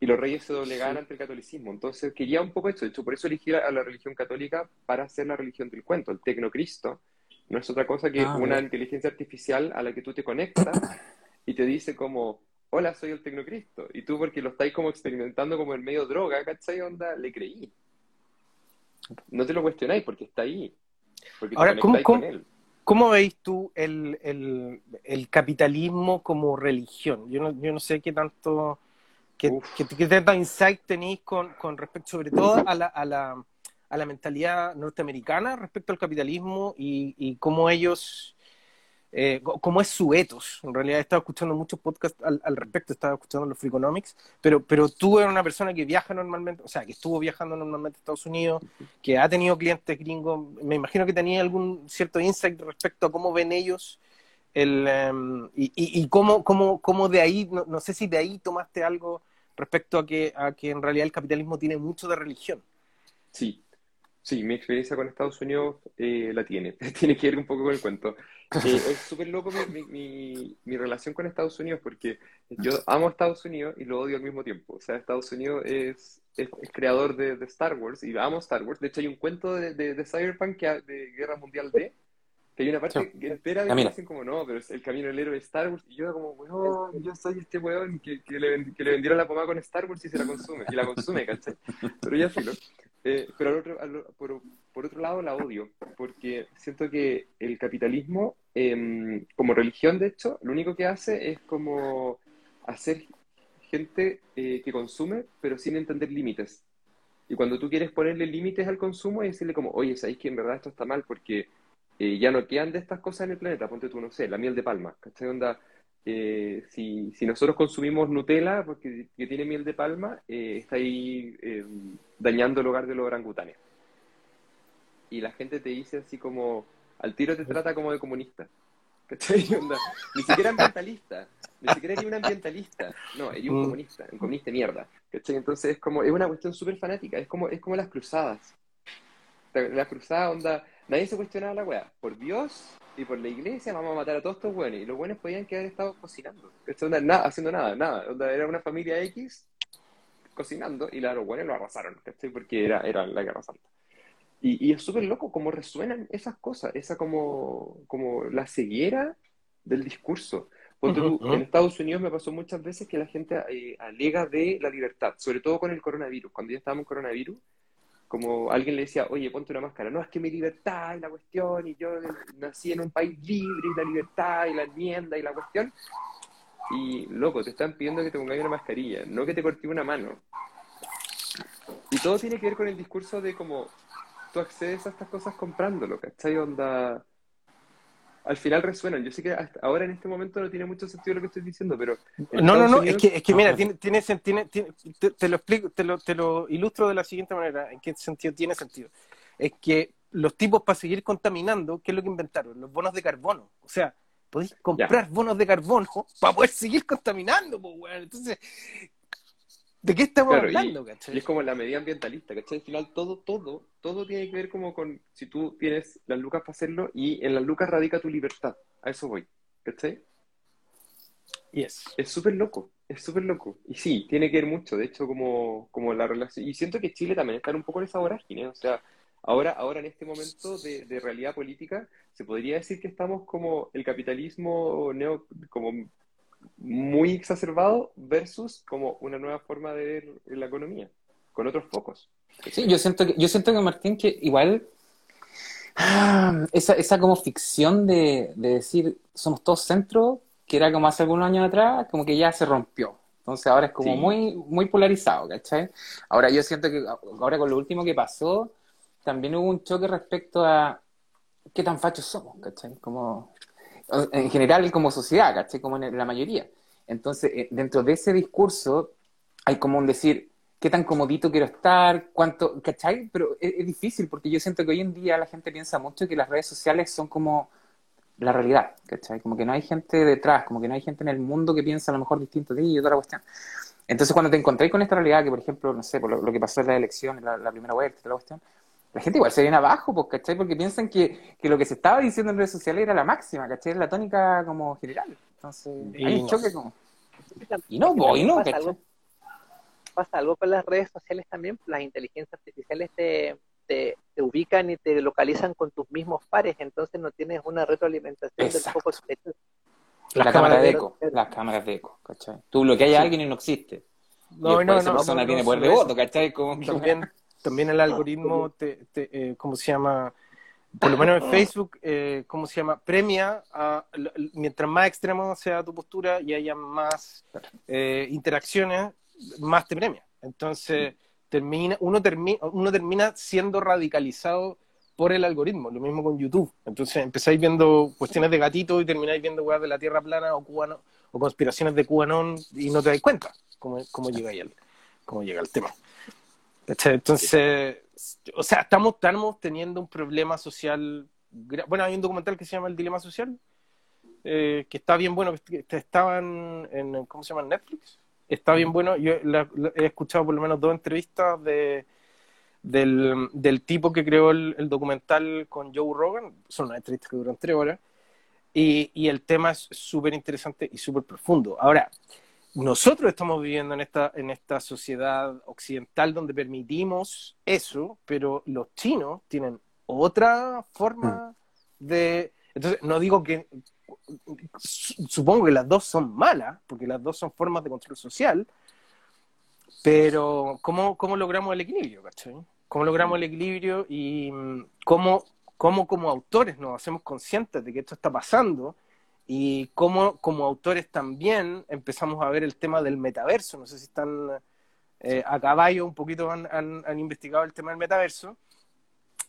y los reyes se doblegaban ante el catolicismo. Entonces quería un poco eso. De hecho, por eso elegí a la religión católica para hacer la religión del cuento, el tecnocristo. No es otra cosa que Ah, una inteligencia artificial a la que tú te conectas y te dice como, hola, soy el tecnocristo. Y tú, porque lo estáis como experimentando como en medio droga, ¿cachai? Onda, le creí. No te lo cuestionáis porque está ahí. Porque Ahora, ¿cómo- cómo- con él. ¿Cómo veis tú el, el- el capitalismo como religión? Yo no, yo no sé qué tanto, qué, qué- qué tanto insight tenéis con, con respecto, sobre todo a la, a la, a la mentalidad norteamericana respecto al capitalismo y, y cómo ellos, eh, cómo es su ethos. En realidad he estado escuchando muchos podcasts al, al respecto, estaba escuchando los Freakonomics, pero, pero tú eres una persona que viaja normalmente, o sea, que estuvo viajando normalmente a Estados Unidos, que ha tenido clientes gringos, me imagino que tenía algún cierto insight respecto a cómo ven ellos el, em, y, y, y cómo, cómo, cómo de ahí, no, no sé si de ahí tomaste algo respecto a que, a que en realidad el capitalismo tiene mucho de religión. Sí, sí, mi experiencia con Estados Unidos eh, la tiene. Tiene que ver un poco con el cuento. Eh, es súper loco mi, mi, mi, relación con Estados Unidos porque yo amo a Estados Unidos y lo odio al mismo tiempo. O sea, Estados Unidos es, es, es creador de, de Star Wars y amo Star Wars. De hecho, hay un cuento de, de, de Cyberpunk que, de Guerra Mundial D, que hay una parte Sí. entera de que dicen como no, pero es el camino del héroe de Star Wars. Y yo como, weón, yo soy este weón que, que, le, que le vendieron la pomada con Star Wars y se la consume. Y la consume, ¿cachai? Pero ya filo. Eh, pero al otro, al- por, por otro lado la odio, porque siento que el capitalismo, em, como religión, de hecho, lo único que hace es como hacer gente eh, que consume, pero sin entender límites. Y cuando tú quieres ponerle límites al consumo y decirle como, oye, ¿sabéis que en verdad esto está mal? Porque eh, ya no quedan de estas cosas en el planeta, ponte tú, no sé, la miel de palma, ¿cachai? Onda, eh, si, si nosotros consumimos Nutella porque que tiene miel de palma, eh, está ahí eh, dañando el hogar de los orangutanes. Y la gente te dice así como, al tiro te trata como de comunista. ni siquiera ambientalista, ni siquiera era un ambientalista, no, era un Mm. comunista, un comunista de mierda, ¿cachai? Entonces es como, es una cuestión súper fanática, es como, es como las cruzadas. Las cruzadas, onda, nadie se cuestionaba la weá, por Dios y por la iglesia vamos a matar a todos estos buenos, y los buenos podían que haber estado cocinando. Onda, nada, haciendo nada, nada, era una familia X cocinando y la- los buenos lo arrasaron, ¿cachai? Porque era, era la guerra santa. Y, y es súper loco cómo resuenan esas cosas, esa como, como la ceguera del discurso. Tú, Ujú, ujú. en Estados Unidos me pasó muchas veces que la gente eh, alega de la libertad, sobre todo con el coronavirus. Cuando ya estábamos en coronavirus, como alguien le decía, oye, ponte una máscara. No, es que mi libertad y la cuestión, y yo nací en un país libre y la libertad y la enmienda y la cuestión. Y, loco, te están pidiendo que te pongáis una mascarilla, no que te cortes una mano. Y todo tiene que ver con el discurso de como tú accedes a estas cosas comprándolo, ¿cachai? Onda. Al final resuenan. Yo sé que hasta ahora en este momento no tiene mucho sentido lo que estoy diciendo, pero. No, no, no, Unidos- es que, es que mira, tiene, tiene, tiene- tiene- te, te lo explico, te lo, te lo ilustro de la siguiente manera, en qué sentido tiene sentido. Es que los tipos para seguir contaminando, ¿qué es lo que inventaron? Los bonos de carbono. O sea, podéis comprar bonos de carbono para poder seguir contaminando, pues, weón. Entonces, ¿de qué estamos Claro, hablando, y, cachai? y es como la medida ambientalista, ¿cachai? Al final todo, todo, todo tiene que ver como con si tú tienes las lucas para hacerlo y en las lucas radica tu libertad. A eso voy, ¿cachai? Yes. Es súper loco, es súper loco. Y sí, tiene que ver mucho, de hecho, como, como la relación. Y siento que Chile también está en un poco en esa vorágine, o sea, ahora, ahora en este momento de, de realidad política, se podría decir que estamos como el capitalismo neo, como muy exacerbado versus como una nueva forma de ver la economía, con otros focos. Sí, yo siento que, yo siento que Martín, que igual ah, esa, esa como ficción de, de decir somos todos centros, que era como hace algunos años atrás, como que ya se rompió. Entonces ahora es como Sí. muy, muy polarizado, ¿cachai? Ahora yo siento que ahora con lo último que pasó, también hubo un choque respecto a qué tan fachos somos, ¿cachai? Como, en general como sociedad, ¿cachai? Como en la mayoría. Entonces, eh, dentro de ese discurso hay como un decir, qué tan comodito quiero estar, cuánto, ¿cachai? Pero es, es difícil porque yo siento que hoy en día la gente piensa mucho que las redes sociales son como la realidad, ¿cachai? Como que no hay gente detrás, como que no hay gente en el mundo que piensa a lo mejor distinto de ti y otra cuestión. Entonces, cuando te encontrás con esta realidad, que por ejemplo, no sé, por lo, lo que pasó en la elección, la, la primera vuelta, la cuestión, la gente igual se viene abajo, pues, ¿cachai? Porque piensan que, que lo que se estaba diciendo en redes sociales era la máxima, ¿cachai? Era la tónica como general. Entonces, Y hay un no. choque como... Y no, voy, no, pasa ¿cachai? algo, pasa algo con las redes sociales también, las inteligencias artificiales te, te, te ubican y te localizan con tus mismos pares, entonces no tienes una retroalimentación Exacto. del poco Las la cámara cámaras de de- eco, las cámaras de eco, ¿cachai? Tú bloqueas a alguien y no existe. y No, después no, esa no, persona no, tiene no, poder de voto. ¿cachai? Como que- También, también el algoritmo, te, te, eh, ¿cómo se llama? Por lo menos en Facebook, eh, ¿cómo se llama? Premia, a, mientras más extremo sea tu postura y haya más eh, interacciones, más te premia. Entonces, termina, uno, termina, uno termina siendo radicalizado por el algoritmo, lo mismo con YouTube. Entonces, empezáis viendo cuestiones de gatito y termináis viendo weas de la Tierra plana o, cubano, o conspiraciones de Cubanón y no te dais cuenta cómo, cómo llega ahí el, cómo llega el tema. Entonces, o sea, estamos, estamos teniendo un problema social. Bueno, hay un documental que se llama El Dilema Social, eh, que está bien bueno, que que estaba en, ¿cómo se llama? Netflix. Está bien bueno. Yo la- la- he escuchado por lo menos dos entrevistas de, del, del tipo que creó el, el documental con Joe Rogan. Son unas entrevistas que duran tres horas. Y, y el tema es súper interesante y súper profundo. Ahora, nosotros estamos viviendo en esta, en esta sociedad occidental donde permitimos eso, pero los chinos tienen otra forma de... Entonces, no digo que... su- Supongo que las dos son malas, porque las dos son formas de control social, pero ¿cómo, cómo logramos el equilibrio? ¿cachai? ¿Cómo logramos el equilibrio y mm, cómo, cómo como autores nos hacemos conscientes de que esto está pasando? Y cómo como autores también empezamos a ver el tema del metaverso. No sé si están eh, a caballo un poquito han, han- han investigado el tema del metaverso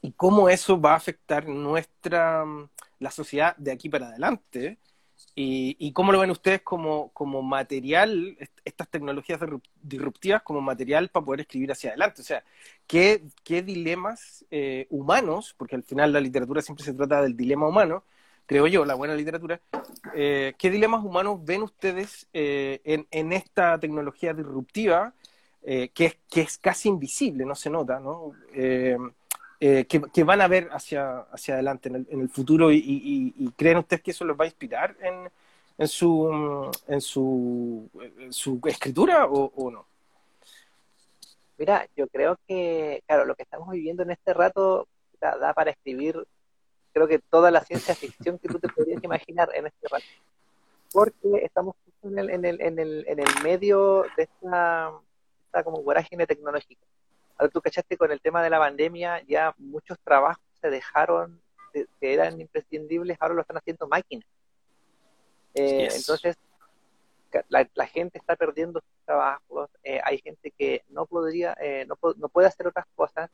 y cómo eso va a afectar nuestra mm, la sociedad de aquí para adelante y, y cómo lo ven ustedes como, como material, est- estas tecnologías disrup- disruptivas como material para poder escribir hacia adelante. O sea, qué, qué dilemas eh, humanos, porque al final la literatura siempre se trata del dilema humano, creo yo, la buena literatura, eh, ¿qué dilemas humanos ven ustedes eh, en, esta tecnología disruptiva eh, que, es, que es casi invisible, no se nota, ¿no? Que, van a ver hacia, hacia adelante en el, futuro y, creen ustedes que eso los va a inspirar en, su, en, su, escritura o, no? Mira, yo creo que, claro, lo que estamos viviendo en este rato da, para escribir, creo que toda la ciencia ficción que tú te podrías imaginar en este rato. Porque estamos en el, en el, en el, en el medio de esta, esta como vorágine tecnológica. Ahora tú cachaste con el tema de la pandemia, ya muchos trabajos se dejaron, que eran imprescindibles, ahora lo están haciendo máquinas. Eh, yes. Entonces, la, la, gente está perdiendo sus trabajos, eh, hay gente que no podría, eh, no, no, puede hacer otras cosas.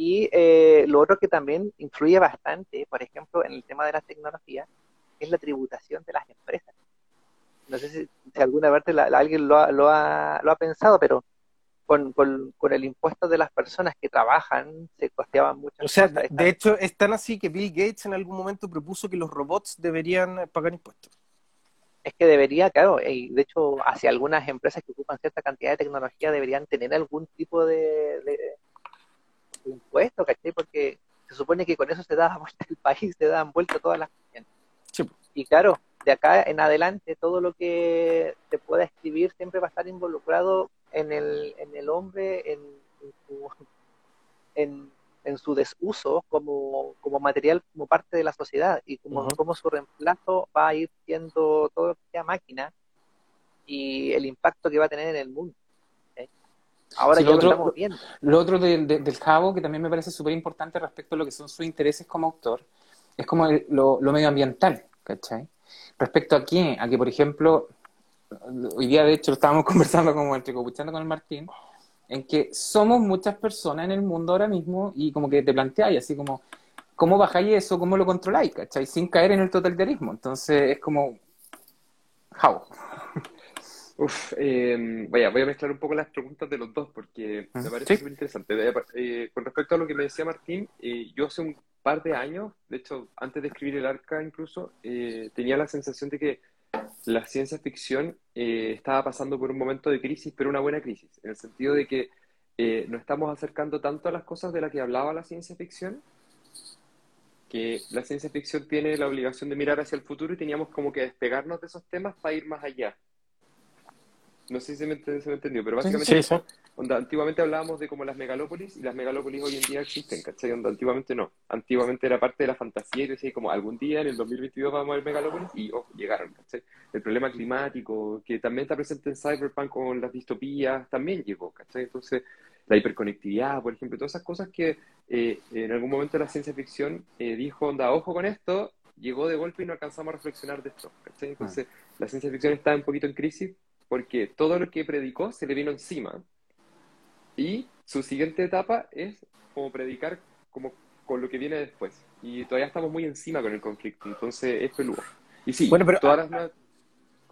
Y eh, lo otro que también influye bastante, por ejemplo, en el tema de la tecnología, es la tributación de las empresas. No sé si, si alguna vez la, la, alguien lo ha, lo, ha, lo ha pensado, pero con, con, con, el impuesto de las personas que trabajan se costeaban muchas o sea, cosas. De hecho, es tan así que Bill Gates en algún momento propuso que los robots deberían pagar impuestos. Es que debería, claro, y de hecho, hacia algunas empresas que ocupan cierta cantidad de tecnología deberían tener algún tipo de, de, de impuesto, ¿cachai? Porque se supone que con eso se da vuelta el país, se dan vuelta todas las cuestiones. Sí. Y claro, de acá en adelante, todo lo que se pueda escribir siempre va a estar involucrado en el, en el hombre, en, en, su, en, en, su desuso como, como material, como parte de la sociedad y como, uh -huh. como su reemplazo va a ir siendo todo lo que sea máquina y el impacto que va a tener en el mundo. Ahora sí, ya lo, otro, lo estamos viendo. Lo otro del, del, del Javo, que también me parece súper importante respecto a lo que son sus intereses como autor, es como el, lo, lo medioambiental, ¿cachai? Respecto a quién, a que, por ejemplo, hoy día de hecho estábamos conversando como entre copuchando con el Martín, en que somos muchas personas en el mundo ahora mismo y como que te planteáis así como, ¿cómo bajáis eso? ¿Cómo lo controláis? ¿Cachai? Sin caer en el totalitarismo. Entonces es como, how? Uf, eh, vaya, voy a mezclar un poco las preguntas de los dos porque me parece ¿Sí? súper interesante. Eh, eh, con respecto a lo que me decía Martín, eh, yo hace un par de años, de hecho, antes de escribir el arca incluso, tenía la sensación de que la ciencia ficción estaba pasando por un momento de crisis, pero una buena crisis, en el sentido de que eh, nos estamos acercando tanto a las cosas de las que hablaba la ciencia ficción, que la ciencia ficción tiene la obligación de mirar hacia el futuro y teníamos como que despegarnos de esos temas para ir más allá. No sé si se me, se me entendió, pero básicamente, sí, sí. Onda, antiguamente hablábamos de como las megalópolis y las megalópolis hoy en día existen, ¿cachai? Onda, antiguamente no. Antiguamente era parte de la fantasía y decía como algún día en el 2022 vamos a ver megalópolis y oh, llegaron, ¿cachai? El problema climático, que también está presente en Cyberpunk con las distopías, también llegó, ¿cachai? Entonces, la hiperconectividad, por ejemplo, todas esas cosas que eh, en algún momento la ciencia ficción eh, dijo, onda, ojo con esto, llegó de golpe y no alcanzamos a reflexionar de esto, ¿cachai? Entonces, ah. la ciencia ficción está un poquito en crisis porque todo lo que predicó se le vino encima. Y su siguiente etapa es como predicar como con lo que viene después. Y todavía estamos muy encima con el conflicto, entonces es peludo. Y sí, bueno, pero todas las...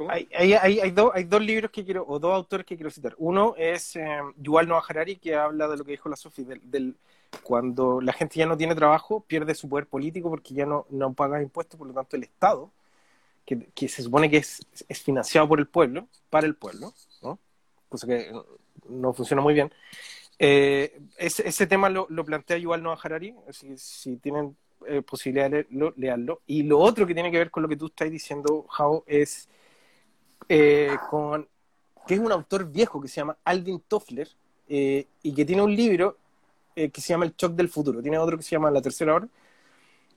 Hay, hay, hay, hay, dos, hay dos libros que quiero, o dos autores que quiero citar. Uno es eh, Yuval Noah Harari, que habla de lo que dijo la Sofi, del, del, cuando la gente ya no tiene trabajo, pierde su poder político porque ya no, no paga impuestos, por lo tanto el Estado que, que, se supone que es, es, financiado por el pueblo, para el pueblo, ¿no? cosa que no funciona muy bien. Eh, ese, ese, tema lo, lo, plantea Yuval Noah Harari, así si tienen eh, posibilidad de leerlo, leerlo. Y lo otro que tiene que ver con lo que tú estás diciendo, Jao, es eh, con que es un autor viejo que se llama Alvin Toffler eh, y que tiene un libro eh, que se llama El Shock del Futuro. Tiene otro que se llama La Tercera Hora.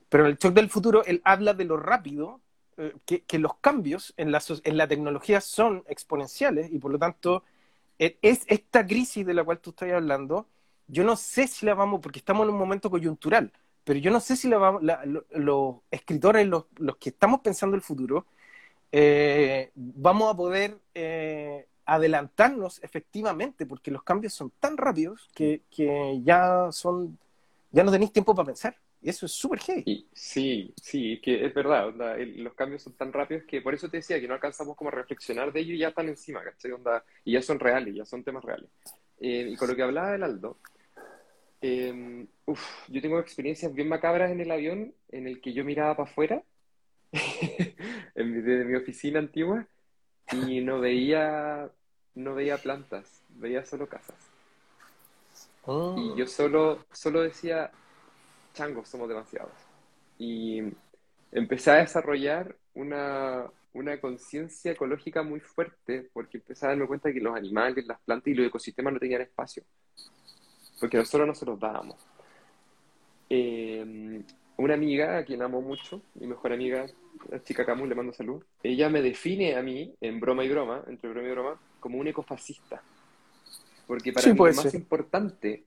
Pero en el Shock del Futuro él habla de lo rápido que, que, los cambios en la, tecnología son exponenciales y por lo tanto es esta crisis de la cual tú estás hablando, yo no sé si la vamos, porque estamos en un momento coyuntural, pero yo no sé si la vamos, los escritores, los, los, que estamos pensando el futuro, eh, vamos a poder eh, adelantarnos efectivamente, porque los cambios son tan rápidos que, que ya son, ya no tenéis tiempo para pensar. Y eso es súper heavy. Sí, sí, es que es verdad, onda, el, los cambios son tan rápidos que por eso te decía que no alcanzamos como a reflexionar de ello y ya están encima, ¿cachai? Onda, y ya son reales, ya son temas reales. Eh, y con lo que hablaba del Aldo, eh, uf, yo tengo experiencias bien macabras en el avión en el que yo miraba para afuera en mi, de mi oficina antigua y no veía, no veía plantas, veía solo casas. Oh. Y yo solo, solo decía, changos, somos demasiados. Y empecé a desarrollar una, una conciencia ecológica muy fuerte porque empecé a darme cuenta que los animales, las plantas y los ecosistemas no tenían espacio. Porque nosotros no se los dábamos. Eh, una amiga a quien amo mucho, mi mejor amiga, la chica Camus, le mando salud, ella me define a mí, en broma y broma, entre broma y broma, como un ecofascista. Porque para Sí, mí lo más importante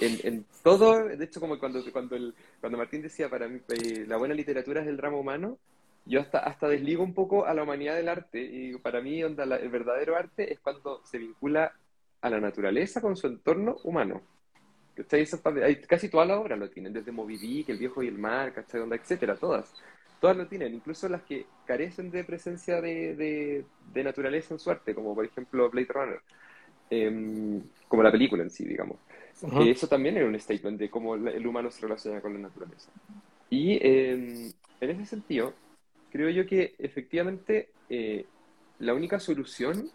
en, en- todo, de hecho como cuando, cuando, el- cuando Martín decía, para mí eh, la buena literatura es el drama humano, yo hasta, hasta desligo un poco a la humanidad del arte y para mí onda, la- el verdadero arte es cuando se vincula a la naturaleza con su entorno humano. ¿Cachai? Eso casi todas las obras lo tienen, desde Moby Dick, El viejo y el mar, ¿cachai? Onda, etcétera, todas. Todas lo tienen, incluso las que carecen de presencia de, de- de naturaleza en su arte, como por ejemplo Blade Runner, Em, como la película en sí, digamos. Ujú. Que eso también era un statement de cómo el humano se relaciona con la naturaleza. Y em, en ese sentido, creo yo que efectivamente eh, la única solución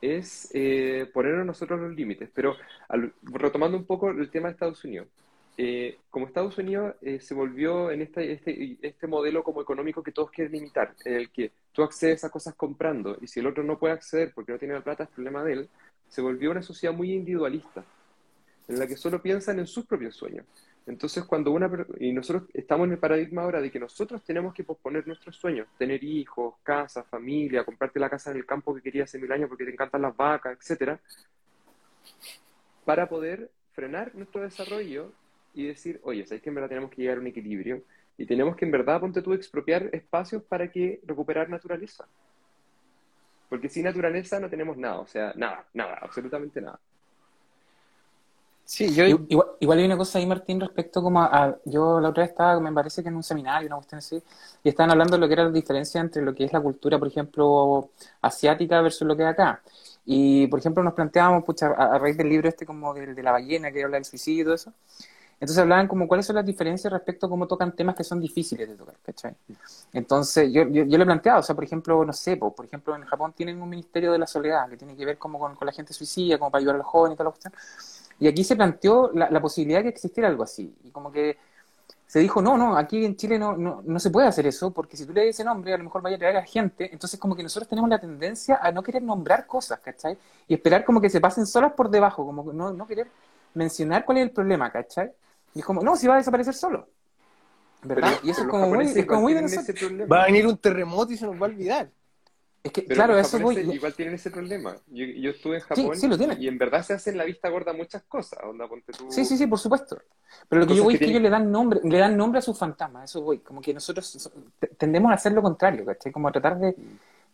es eh, ponernos nosotros los límites. Pero al- retomando un poco el tema de Estados Unidos, eh, como Estados Unidos eh, se volvió en este, este, este modelo como económico que todos quieren imitar, en el que tú accedes a cosas comprando y si el otro no puede acceder porque no tiene la plata es problema de él, se volvió una sociedad muy individualista, en la que solo piensan en sus propios sueños. Entonces, cuando una y nosotros estamos en el paradigma ahora de que nosotros tenemos que posponer nuestros sueños, tener hijos, casa, familia, comprarte la casa en el campo que querías hace mil años porque te encantan las vacas, etcétera, para poder frenar nuestro desarrollo y decir, oye, ¿sabes que en verdad tenemos que llegar a un equilibrio? Y tenemos que en verdad, ponte tú, expropiar espacios para que recuperar naturaleza. Porque sin naturaleza no tenemos nada, o sea, nada, nada, absolutamente nada. Sí, yo, Igual, igual hay una cosa ahí, Martín, respecto como a, yo la otra vez estaba, me parece que en un seminario, una cuestión así, y estaban hablando de lo que era la diferencia entre lo que es la cultura, por ejemplo, asiática versus lo que es acá. Y, por ejemplo, nos planteábamos, pucha, a, raíz del libro este como del de la ballena que habla del suicidio y todo eso, entonces hablaban como cuáles son las diferencias respecto a cómo tocan temas que son difíciles de tocar, ¿cachai? Entonces yo, yo, yo le he planteado, o sea, por ejemplo, no sé, po, por ejemplo, en Japón tienen un ministerio de la soledad que tiene que ver como con, con la gente suicida, como para ayudar a los jóvenes y toda la cuestión. Y aquí se planteó la, la posibilidad de que existiera algo así. Y como que se dijo, no, no, aquí en Chile no, no, no se puede hacer eso, porque si tú le dices nombre, a lo mejor vaya a traer a gente. Entonces como que nosotros tenemos la tendencia a no querer nombrar cosas, ¿cachai? Y esperar como que se pasen solas por debajo, como que no, no querer mencionar cuál es el problema, ¿cachai? Y es como, no, si va a desaparecer solo. ¿Verdad? Pero- y eso es como muy, es como igual muy de tienen nosotros. ese problema. va a venir un terremoto y se nos va a olvidar. Es que, Pero claro, los eso voy. igual tienen ese problema. Yo, yo estuve en Sí, Japón sí lo tienen. y en verdad se hacen la vista gorda muchas cosas. Onda, ponte tú- Sí, sí, sí, por supuesto. Pero lo que yo voy que es que ellos le dan nombre, le dan nombre a sus fantasmas, eso voy. Como que nosotros te- tendemos a hacer lo contrario, ¿cachai? Como a tratar de,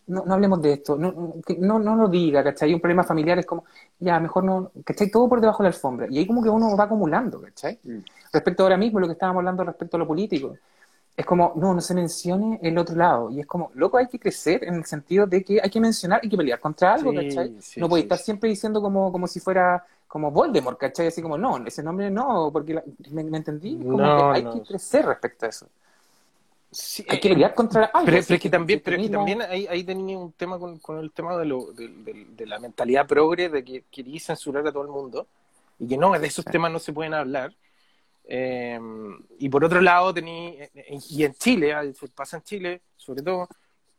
no, no hablemos de esto, no, no, no lo diga, ¿cachai? Un problema familiar es como, ya, mejor no, ¿cachai? Todo por debajo de la alfombra. Y ahí como que uno va acumulando, ¿cachai? Mm. Respecto ahora mismo, lo que estábamos hablando respecto a lo político, es como, no, no se mencione el otro lado. Y es como, loco, hay que crecer en el sentido de que hay que mencionar, hay que pelear contra algo, Sí, ¿cachai? sí, no puede sí, estar siempre diciendo como, como si fuera como Voldemort, ¿cachai? Así como, no, ese nombre no, porque la- ¿me, me entendí? Como No, que hay no. que crecer respecto a eso. Hay que pelear contra algo. Pero, es que también, pero es que también ahí, ahí tenía un tema con, con el tema de, lo, de, de- de la mentalidad progre, de que quería censurar a todo el mundo y que no, de esos temas no se pueden hablar. Eh, y por otro lado, tenía, y en Chile, pasa en Chile, sobre todo,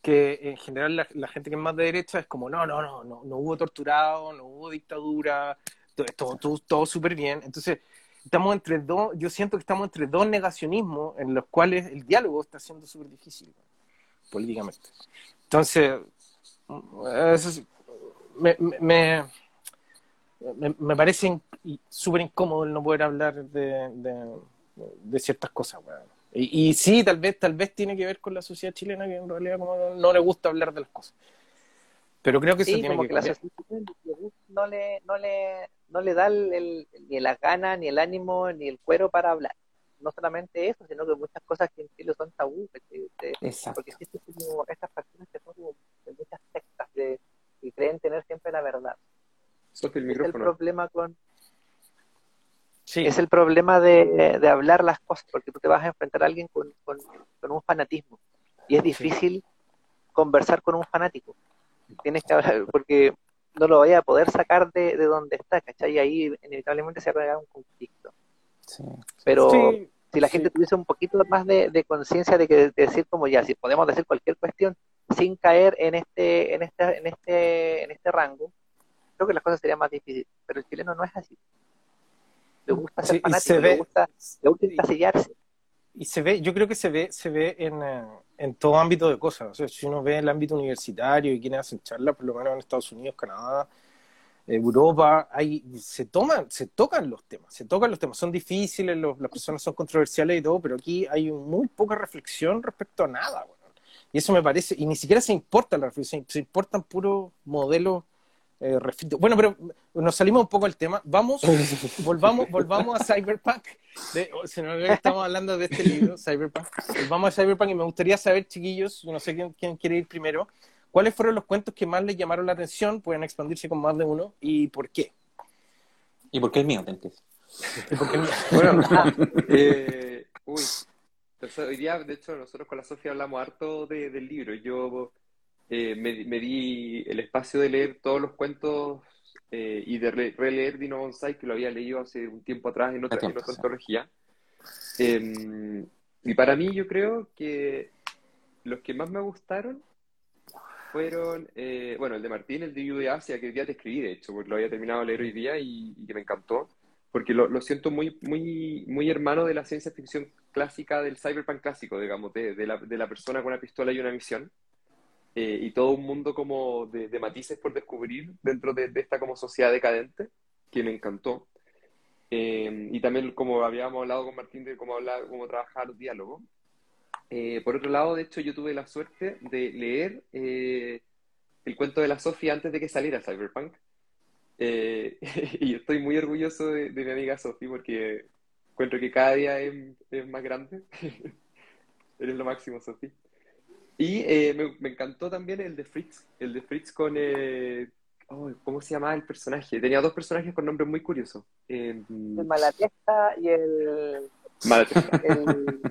que en general la, gente que es más de derecha es como, no, no, no, no, no hubo torturado, no hubo dictadura, todo, todo, todo, súper bien. Entonces, estamos entre dos, yo siento que estamos entre dos negacionismos en los cuales el diálogo está siendo súper difícil políticamente. Entonces, eso es- me, me, me, me parece súper incómodo el no poder hablar de, de, de ciertas cosas. weón. Y, y sí, tal vez, tal vez tiene que ver con la sociedad chilena que en realidad como no, no le gusta hablar de las cosas. Pero creo que eso Sí, tiene como que que la sociedad no le, no le, no le da el, el- ni las ganas, ni el ánimo, ni el cuero para hablar. No solamente eso, sino que muchas cosas que en Chile son tabú, porque existen como estas personas que son como de muchas sectas de, y creen tener siempre la verdad. El es el problema con... Sí. Es el problema de, de hablar las cosas, porque tú te vas a enfrentar a alguien con, con- con un fanatismo. Y es difícil conversar con un fanático. Tienes que hablar, porque no lo vaya a poder sacar de, de donde está, ¿cachai? Y ahí inevitablemente se va a crear un conflicto. Sí. Pero Sí, si la sí. gente tuviese un poquito más de, de conciencia de que de decir como ya, si podemos decir cualquier cuestión sin caer en este, en este, en este, en este rango, creo que las cosas serían más difíciles. Pero el chileno no es así. Le gusta ser Sí, y fanático, se le gusta, le gusta sí. encasillarse. Y se ve, yo creo que se ve, se ve en, eh, en todo ámbito de cosas. O sea, si uno ve el ámbito universitario y quienes hacen charlas, por lo menos en Estados Unidos, Canadá, Europa, hay, se toman, se tocan los temas, se tocan los temas. Son difíciles, los- las personas son controversiales y todo, pero aquí hay muy poca reflexión respecto a nada, weón. Y eso me parece, y ni siquiera se importa la reflexión, se importan puros modelos eh. Bueno, pero nos salimos un poco del tema. Vamos, volvamos, volvamos a Cyberpunk. De, o sea, no, estamos hablando de este libro, Cyberpunk. Volvamos a Cyberpunk y me gustaría saber, chiquillos, yo no sé quién, quién quiere ir primero, ¿cuáles fueron los cuentos que más les llamaron la atención? Pueden expandirse con más de uno y por qué. ¿Y por qué el mío? te empieza? Y por qué- Bueno, eh, uy, entonces, hoy día, de hecho, nosotros con la Sofía hablamos harto de- del libro. Yo eh, me, me di el espacio de leer todos los cuentos eh, y de re- releer Dino Bonsai, que lo había leído hace un tiempo atrás en otra, en otra antología. Eh, y para mí, yo creo que los que más me gustaron fueron, eh, bueno, el de Martín, el de de Asia, que hoy día te escribí, de hecho, porque lo había terminado de leer hoy día y, y que me encantó, porque lo, lo siento muy, muy, muy hermano de la ciencia ficción clásica, del cyberpunk clásico, digamos, de, de la, de la persona con una pistola y una misión, eh, y todo un mundo como de, de matices por descubrir dentro de, de esta como sociedad decadente, que me encantó. Eh, y también, como habíamos hablado con Martín, de cómo, hablar, cómo trabajar diálogo. Eh, por otro lado, de hecho, yo tuve la suerte de leer eh, el cuento de la Sofía antes de que saliera Cyberpunk. Eh, y estoy muy orgulloso de, de mi amiga Sofía porque encuentro que cada día es, es más grande. Eres lo máximo, Sofía. Y eh, me, me encantó también el de Fritz, el de Fritz con... eh, oh, ¿cómo se llamaba el personaje? Tenía dos personajes con nombres muy curiosos. Eh, El Malatesta y el, Malatesta. el.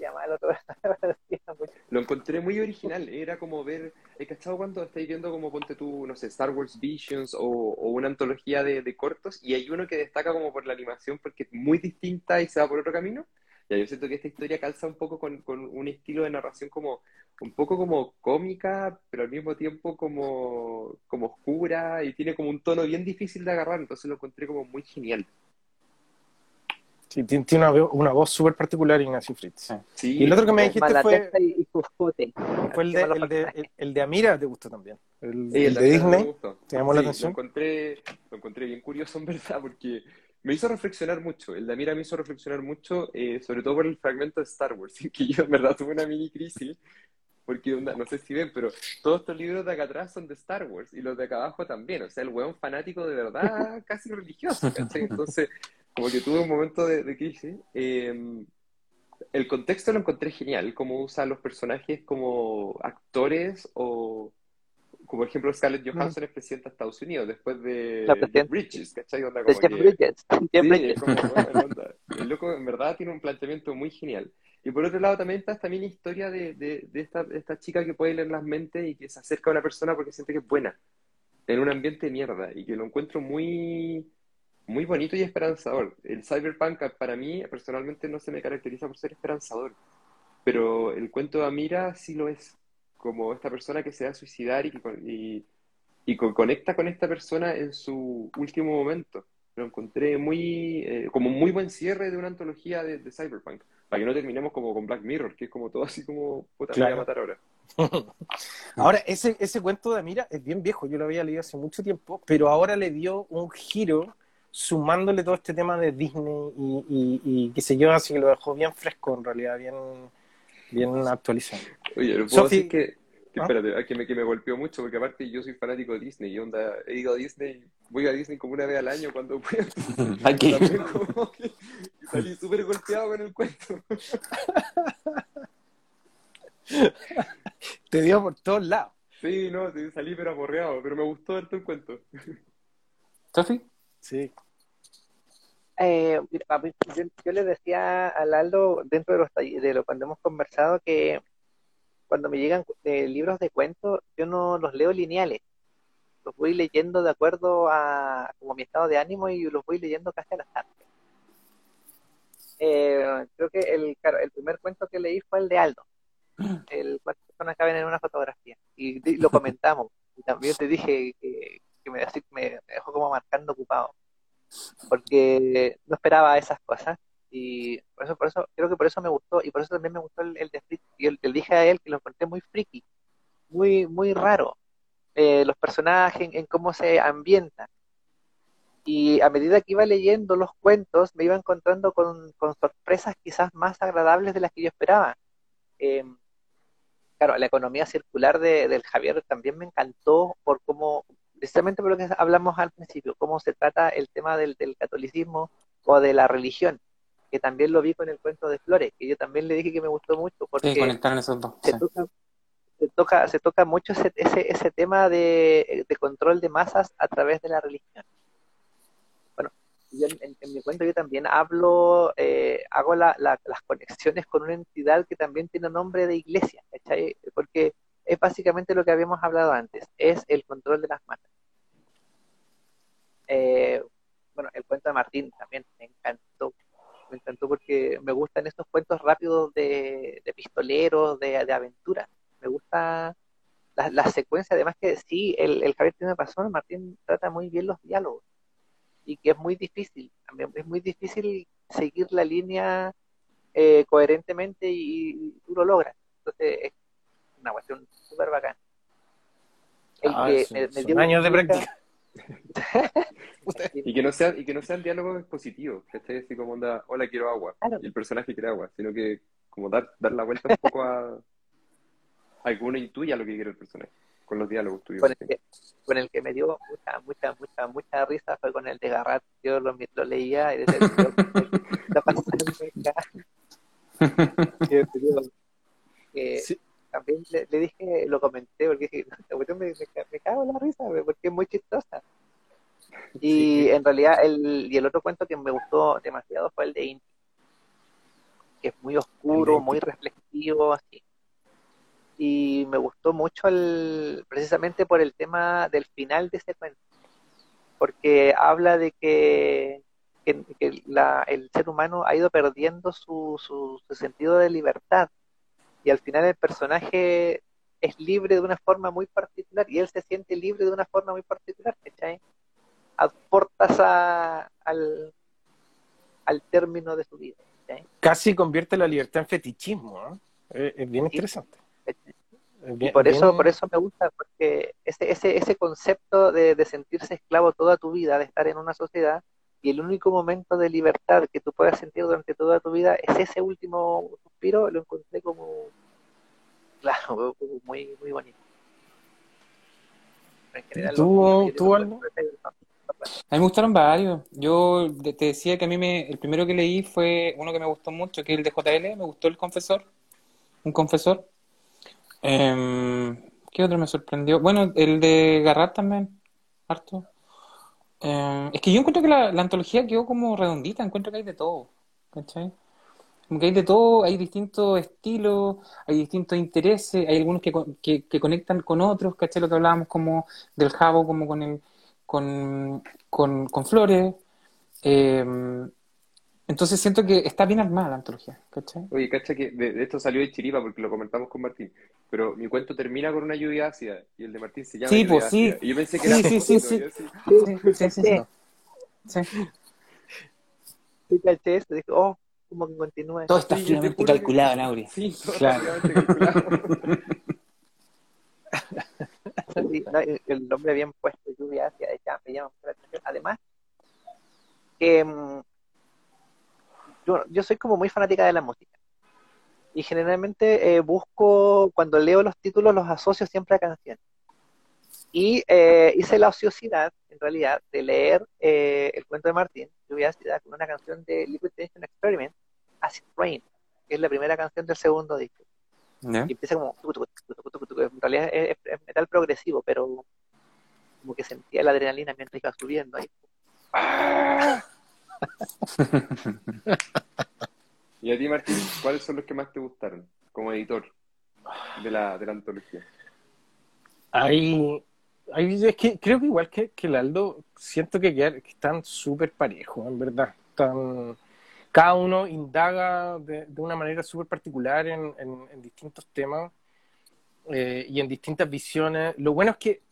Lo encontré muy original, era como ver, ¿he cachado cuando estáis viendo como ponte tú, no sé, Star Wars Visions o, o una antología de, de cortos y hay uno que destaca como por la animación porque es muy distinta y se va por otro camino? Ya, yo siento que esta historia calza un poco con, con un estilo de narración como un poco como cómica, pero al mismo tiempo como, como oscura y tiene como un tono bien difícil de agarrar, entonces lo encontré como muy genial. Sí, tiene una, una voz súper particular Ignacio Fritz. Sí. Y el otro que me dijiste fue, y, fue el, de, el, de, el, de Amira, ¿te gustó también? El, Sí, el de Disney. ¿Te llamó la Sí, atención? Lo encontré, lo encontré bien curioso en verdad, porque me hizo reflexionar mucho. El de Amira me hizo reflexionar mucho, eh, sobre todo por el fragmento de Star Wars, que yo en verdad tuve una mini crisis, porque onda, no sé si ven, pero todos estos libros de acá atrás son de Star Wars y los de acá abajo también. O sea, el weón fanático de verdad, casi religioso, ¿cachai? Entonces, como que tuve un momento de, de crisis. Eh, el contexto lo encontré genial, cómo usa a los personajes como actores o como por ejemplo Scarlett Johansson es presidenta de Estados Unidos después de, La de. Bridges, ¿cachai? Onda como Jeff que- Bridges. Sí, Bridges. es como, bueno, onda. El loco en verdad tiene un planteamiento muy genial. Y por otro lado también está esta mini historia de, de, de esta, de esta chica que puede leer las mentes y que se acerca a una persona porque siente que es buena en un ambiente de mierda y que lo encuentro muy, muy bonito y esperanzador. El cyberpunk para mí personalmente no se me caracteriza por ser esperanzador, pero el cuento de Amira sí lo es, como esta persona que se va a suicidar y y, y co- conecta con esta persona en su último momento. Lo encontré muy, eh, como muy buen cierre de una antología de, de Cyberpunk. Para que no terminemos como con Black Mirror, que es como todo así como, puta, me voy a Claro. matar ahora. Ahora, ese, ese cuento de Amira es bien viejo, yo lo había leído hace mucho tiempo, pero ahora le dio un giro sumándole todo este tema de Disney y, y, y qué sé yo, así que lo dejó bien fresco en realidad, bien, bien actualizado. Oye, puedo decir que, que ¿Ah? espérate, ah, que me, que me golpeó mucho, porque aparte yo soy fanático de Disney, y onda, he ido a Disney, voy a Disney como una vez al año cuando puedo. Que salí súper golpeado con el cuento. Te dio por todos lados. Sí, no, salí pero aporreado, pero me gustó harto el cuento. ¿Sofi? Sí. Eh, yo, yo le decía al Aldo dentro de los talleres, de lo cuando hemos conversado que cuando me llegan eh, libros de cuentos, yo no los leo lineales. Los voy leyendo de acuerdo a como mi estado de ánimo y los voy leyendo casi al azar. Eh, creo que el, claro, el primer cuento que leí fue el de Aldo. El cuántas personas caben en una fotografía. Y lo comentamos. Y también te dije que, que me, así- me dejó como marcando ocupado. Porque no esperaba esas cosas. Y por eso, por eso, creo que por eso me gustó. Y por eso también me gustó el, el de Friki. Y el- dije a él que lo encontré muy friki. Muy, muy raro. Eh, los personajes, en, cómo se ambientan. Y a medida que iba leyendo los cuentos, me iba encontrando con, con sorpresas quizás más agradables de las que yo esperaba. Eh, claro, la economía circular de, del Javier también me encantó por cómo, precisamente por lo que hablamos al principio, cómo se trata el tema del, del catolicismo o de la religión, que también lo vi con el cuento de Flores, que yo también le dije que me gustó mucho, porque Sí, esos dos. se sí. toca, se toca, se toca mucho ese, ese, ese tema de, de control de masas a través de la religión. Bueno, yo en, en- en mi cuento yo también hablo, eh, hago la- la- las conexiones con una entidad que también tiene nombre de iglesia, ¿cachai? Porque es básicamente lo que habíamos hablado antes, es el control de las masas. Eh, bueno, el cuento de Martín también me encantó. Me encantó porque me gustan estos cuentos rápidos de, pistoleros, de, de aventura. Me gusta la, la secuencia, además que sí, el, Javier tiene razón, Martín trata muy bien los diálogos y que es muy difícil, es muy difícil seguir la línea eh, coherentemente y, y tú lo logras. Entonces es una cuestión súper bacana. El Ah, que son- me- me son años de práctica. Y que no sean, y que no sean diálogos positivos, ¿cachai? Así como onda, hola, quiero agua. Claro. Y el personaje quiere agua, sino que como dar, dar la vuelta un poco a, a que uno intuya lo que quiere el personaje, con los diálogos tuyos. con el, que, con el que me dio mucha, mucha, mucha, mucha risa fue con el de Garrat. Yo lo, lo leía y decía, "Dios, ¿qué está pasando acá?". Y yo te digo que Sí. También le, le dije, lo comenté, porque dije, "Esta cuestión me, me, ca- me cago en la risa, porque es muy chistosa. Y en realidad, el, y el otro cuento que me gustó demasiado fue el de Inti, que es muy oscuro, muy reflexivo, así. Y me gustó mucho el, precisamente por el tema del final de ese cuento, porque habla de que, que, que la- el ser humano ha ido perdiendo su, su, su sentido de libertad y al final el personaje es libre de una forma muy particular y él se siente libre de una forma muy particular, ¿cachai? Aportas a, al, al término de su vida, ¿cachai? Casi convierte la libertad en fetichismo, ¿no? Es, es bien Sí. interesante. Y bien- por eso, por eso me gusta, porque ese, ese, ese concepto de, de sentirse esclavo toda tu vida, de estar en una sociedad, y el único momento de libertad que tú puedas sentir durante toda tu vida es ese último suspiro, lo encontré como, claro, muy, muy bonito. En general, ¿Tú- los- yo tú, digo, Aldo? A mí me gustaron varios. Yo te decía que a mí me, el primero que leí fue uno que me gustó mucho, que es el de JL, me gustó el confesor, un confesor. Em, ¿qué otro me sorprendió? Bueno, el de Garrat también, harto. Em, es que yo encuentro que la, la antología quedó como redondita, encuentro que hay de todo, ¿cachai? Como que hay de todo, hay distintos estilos, hay distintos intereses, hay algunos que, que, que conectan con otros, ¿cachai? Lo que hablábamos como del Jabo, como con el, con, con, con Flores. Eh, entonces siento que está bien armada la antología, ¿cachai? Oye, cacha que de, de esto salió de chiripa porque lo comentamos con Martín, pero mi cuento termina con una lluvia ácida y el de Martín se llama Sí, lluvia pues, sí. ácida. Y yo pensé que Sí, era sí, sí, sí. Sí, sí, sí, sí. Sí. Sí, caché eso, dije, oh, como que continúa. Todo está Sí, yo te fríamente juro que- calculado, Nauri. Sí, todo Claro. calculado. Sí, el, nombre bien puesto, lluvia ácida, ya me llama mucho la atención. Además, que mm, yo, yo soy como muy fanática de la música. Y generalmente eh, busco, cuando leo los títulos, los asocio siempre a canciones. Y eh, hice la ociosidad, en realidad, de leer eh, el cuento de Martín, Lluvia ácida, con una canción de Liquid Tension Experiment, Acid Rain, que es la primera canción del segundo disco ¿Ya? y empieza como en realidad es, es- metal progresivo pero como que sentía la adrenalina mientras iba subiendo ahí y a ti, Martín, ¿cuáles son los que más te gustaron como editor de la, de la antología? Hay, hay es que creo que igual que, que el Aldo, siento que, que están súper parejos, en verdad. Están, cada uno indaga de, de una manera súper particular en, en, en, distintos temas eh, y en distintas visiones. Lo bueno es que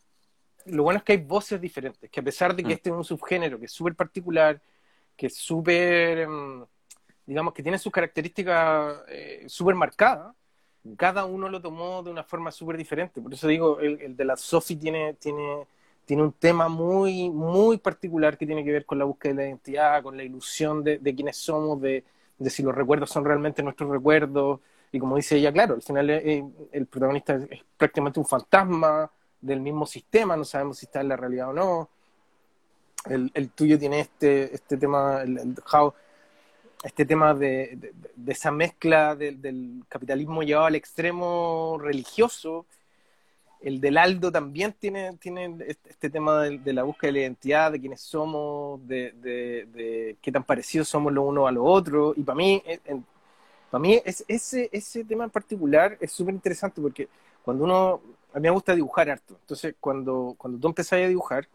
lo bueno es que hay voces diferentes, que a pesar de que mm. este es un subgénero que es súper particular, que es súper, mm, digamos, que tiene sus características eh, súper marcadas, cada uno lo tomó de una forma súper diferente. Por eso digo, el, el de la Sophie tiene, tiene, tiene un tema muy, muy particular que tiene que ver con la búsqueda de la identidad, con la ilusión de, de quiénes somos, de, de, si los recuerdos son realmente nuestros recuerdos. Y como dice ella, claro, al final eh, el protagonista es, prácticamente un fantasma del mismo sistema, no sabemos si está en la realidad o no. El, el tuyo tiene este, este tema, el, how, este tema de, de, esa mezcla de, del capitalismo llevado al extremo religioso. El del Aldo también tiene, tiene este tema de, la búsqueda de la identidad, de quiénes somos, de, qué tan parecidos somos los unos a los otros. Y para mí, en, para mí es, ese, ese tema en particular es súper interesante porque cuando uno, a mí me gusta dibujar harto, entonces cuando, cuando tú empezás a dibujar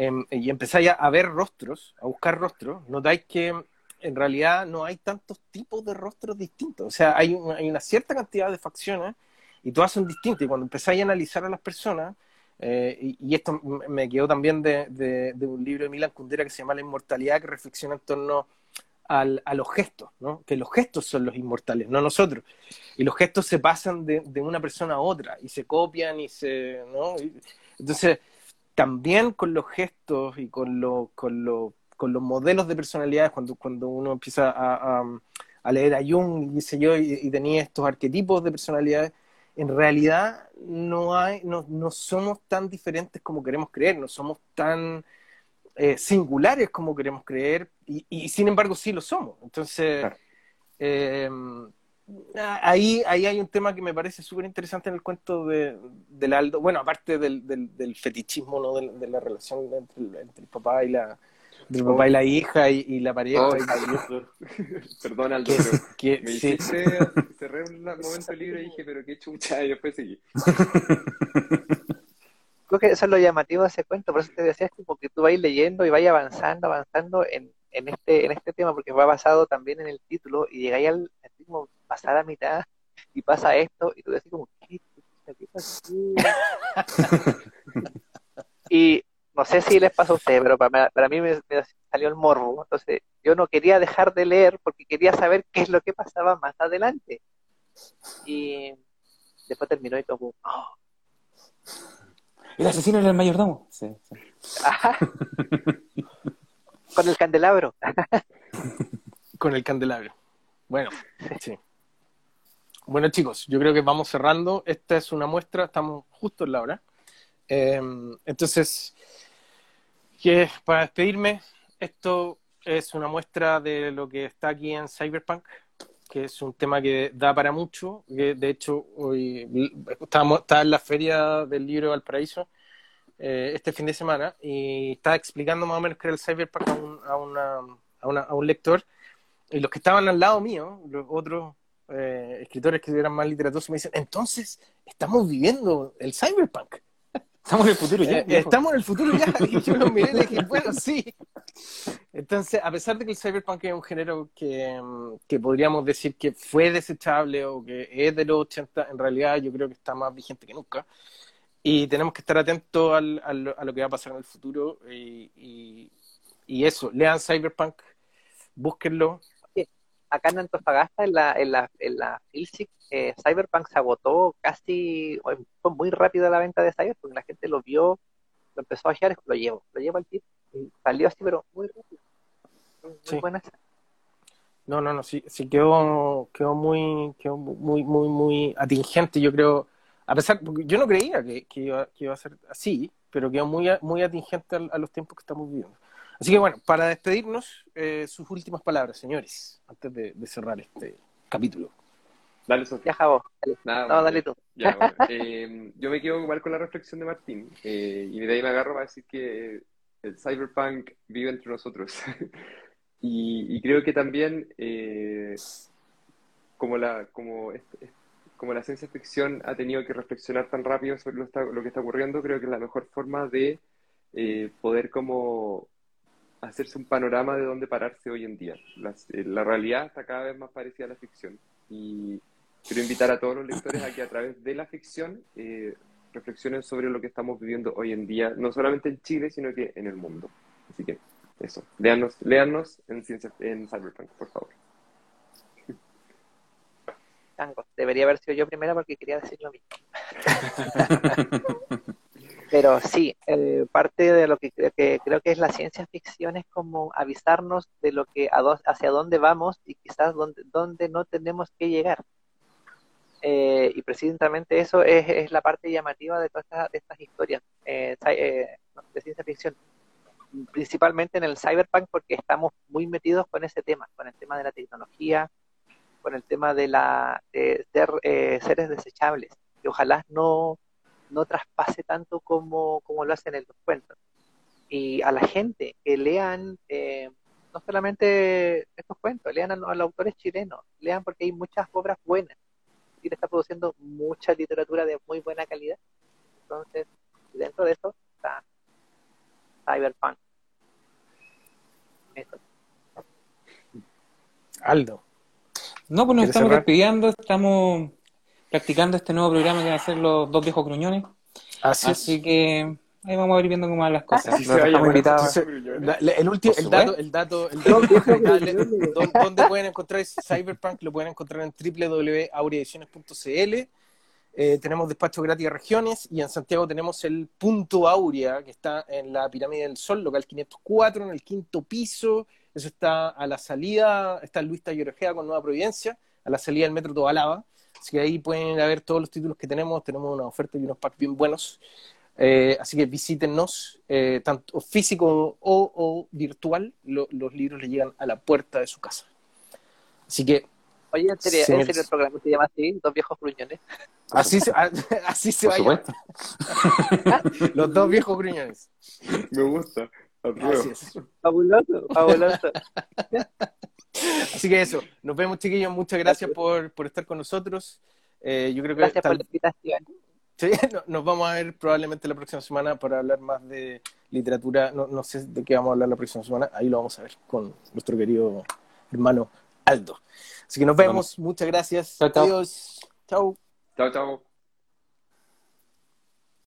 eh, y empezáis a ver rostros, a buscar rostros, notáis que en realidad no hay tantos tipos de rostros distintos. O sea, hay, un, hay una cierta cantidad de facciones y todas son distintas. Y cuando empezáis a analizar a las personas, eh, y, esto me quedó también de, un libro de Milan Kundera que se llama La inmortalidad, que reflexiona en torno al, a los gestos, ¿no? que los gestos son los inmortales, no nosotros. Y los gestos se pasan de una persona a otra y se copian y se... ¿no? Entonces, también con los gestos y con, lo, con, lo, con los modelos de personalidades, cuando, cuando uno empieza a, a, a leer a Jung y, dice yo, y, y, tenía estos arquetipos de personalidades, en realidad no, hay, no, no somos tan diferentes como queremos creer, no somos tan eh, singulares como queremos creer, y, y, sin embargo sí lo somos. Entonces, claro. eh, ahí, ahí hay un tema que me parece súper interesante en el cuento de, del Aldo, bueno, aparte del, del, del fetichismo, ¿no? de, de la relación entre, entre el papá y la del papá y la hija y, y la pareja. Oh, y... Perdón, Aldo, que, pero me sí. hiciste, cerré un momento libre y dije, pero qué chucha, y después seguí. Creo que eso es lo llamativo de ese cuento, por eso te decía, es como que tú vas leyendo y vas avanzando, avanzando en, en, este, en este tema, porque va basado también en el título, y llegáis al como pasar a mitad y pasa esto, y tú decís como, ¿qué, qué pasó? y no sé si les pasa a ustedes, pero para, para mí me, me, salió el morbo. Entonces, yo no quería dejar de leer porque quería saber qué es lo que pasaba más adelante. Y después terminó y como, oh. El asesino era el mayordomo. Sí, sí. Con el candelabro. Con el candelabro. Bueno, sí. Bueno, chicos, yo creo que vamos cerrando. Esta es una muestra, estamos justo en la hora. Eh, entonces, que para despedirme, esto es una muestra de lo que está aquí en Cyberpunk, que es un tema que da para mucho. Que de hecho, hoy estábamos, estaba en la feria del libro Valparaíso eh, este fin de semana y estaba explicando más o menos qué era el Cyberpunk a un, a, una, a un lector. Y los que estaban al lado mío, los otros eh, escritores que eran más literaturosos, me dicen: Entonces, estamos viviendo el Cyberpunk. Estamos en el futuro ya. Eh, estamos en el futuro ya. Y yo lo miré y dije, bueno, sí. Entonces, a pesar de que el cyberpunk es un género que, que, podríamos decir que fue desechable o que es de los 80, en realidad yo creo que está más vigente que nunca. Y tenemos que estar atentos al, al, a lo que va a pasar en el futuro. Y, y, y eso, lean cyberpunk, búsquenlo, acá en Antofagasta, en la, en la, en la Filsic, eh, Cyberpunk se agotó casi, fue muy rápido la venta de Cyberpunk, la gente lo vio, lo empezó a hallar, lo llevo, lo llevo al kit, y salió así, pero muy rápido. Muy sí. buena. No, no, no, sí, sí quedó, quedó muy, quedó muy, muy, muy atingente, yo creo, a pesar, yo no creía que, que, iba, que iba a ser así, pero quedó muy, muy atingente a, a los tiempos que estamos viviendo. Así que bueno, para despedirnos, eh, sus últimas palabras, señores, antes de, de cerrar este capítulo. Dale, Sofía. Ya, Javo. Dale. Nada, no, dale tú. Ya, bueno, eh, yo me quedo igual con la reflexión de Martín. Eh, y de ahí me agarro para decir que el cyberpunk vive entre nosotros. Y, y creo que también, eh, como la, como, es- es- como la ciencia ficción ha tenido que reflexionar tan rápido sobre lo, está- lo que está ocurriendo, creo que es la mejor forma de eh, poder como hacerse un panorama de dónde pararse hoy en día. Las- eh, la realidad está cada vez más parecida a la ficción. Y quiero invitar a todos los lectores a que a través de la ficción eh, reflexionen sobre lo que estamos viviendo hoy en día, no solamente en Chile, sino que en el mundo. Así que eso, léanos, léanos en, ciencia, en Cyberpunk, por favor. Tango. Debería haber sido yo primero porque quería decir lo mismo. Pero sí, eh, parte de lo que creo, que creo que es la ciencia ficción es como avisarnos de lo que a dó- hacia dónde vamos y quizás dónde, dónde no tenemos que llegar. Eh, y precisamente eso es, es la parte llamativa de todas estas, estas historias eh, eh, de ciencia ficción. Principalmente en el cyberpunk porque estamos muy metidos con ese tema, con el tema de la tecnología, con el tema de la de ser eh, seres desechables, que ojalá no, no traspase tanto como, como lo hacen en los cuentos. Y a la gente que lean eh, no solamente estos cuentos, lean a, los a los autores chilenos, lean porque hay muchas obras buenas. Chile está produciendo mucha literatura de muy buena calidad. Entonces, dentro de eso está Cyberpunk. Eso. Aldo. No, pues nos ¿Quieres estamos cerrar? despidiendo, estamos practicando este nuevo programa que van a hacer los dos viejos gruñones. Así, Así es. que ahí vamos a ir viendo cómo van las cosas. Los. Entonces, el último, el dato, el dato, el dato recomendable, ¿dó- ¿dónde pueden encontrar ese Cyberpunk? Lo pueden encontrar en www.aureaediciones.cl. Eh, tenemos despacho gratis a regiones y en Santiago tenemos el Punto Aurea, que está en la Pirámide del Sol, local 504, en el quinto piso. Eso está a la salida, está en Luis Tayorojea con Nueva Providencia, a la salida del Metro Tobalaba. Así que ahí pueden ir a ver todos los títulos que tenemos. Tenemos una oferta y unos packs bien buenos. Eh, así que visítenos, eh, tanto físico o, o virtual, lo- los libros le llegan a la puerta de su casa. Así que Oye, ¿en serio, Sí, ¿en serio el programa se llama así? Dos viejos gruñones. así se, así se Por va a. Los dos viejos gruñones. Me gusta. es. Fabuloso, fabuloso. Así que eso, nos vemos chiquillos, muchas gracias por, por estar con nosotros. Eh, yo creo que Gracias tal- por la invitación. Sí, no- nos vamos a ver probablemente la próxima semana para hablar más de literatura. No, no sé de qué vamos a hablar la próxima semana. Ahí lo vamos a ver con nuestro querido hermano Aldo. Así que nos vemos. Muchas gracias. Chao, chao. Adiós. Chao. Chao, chao.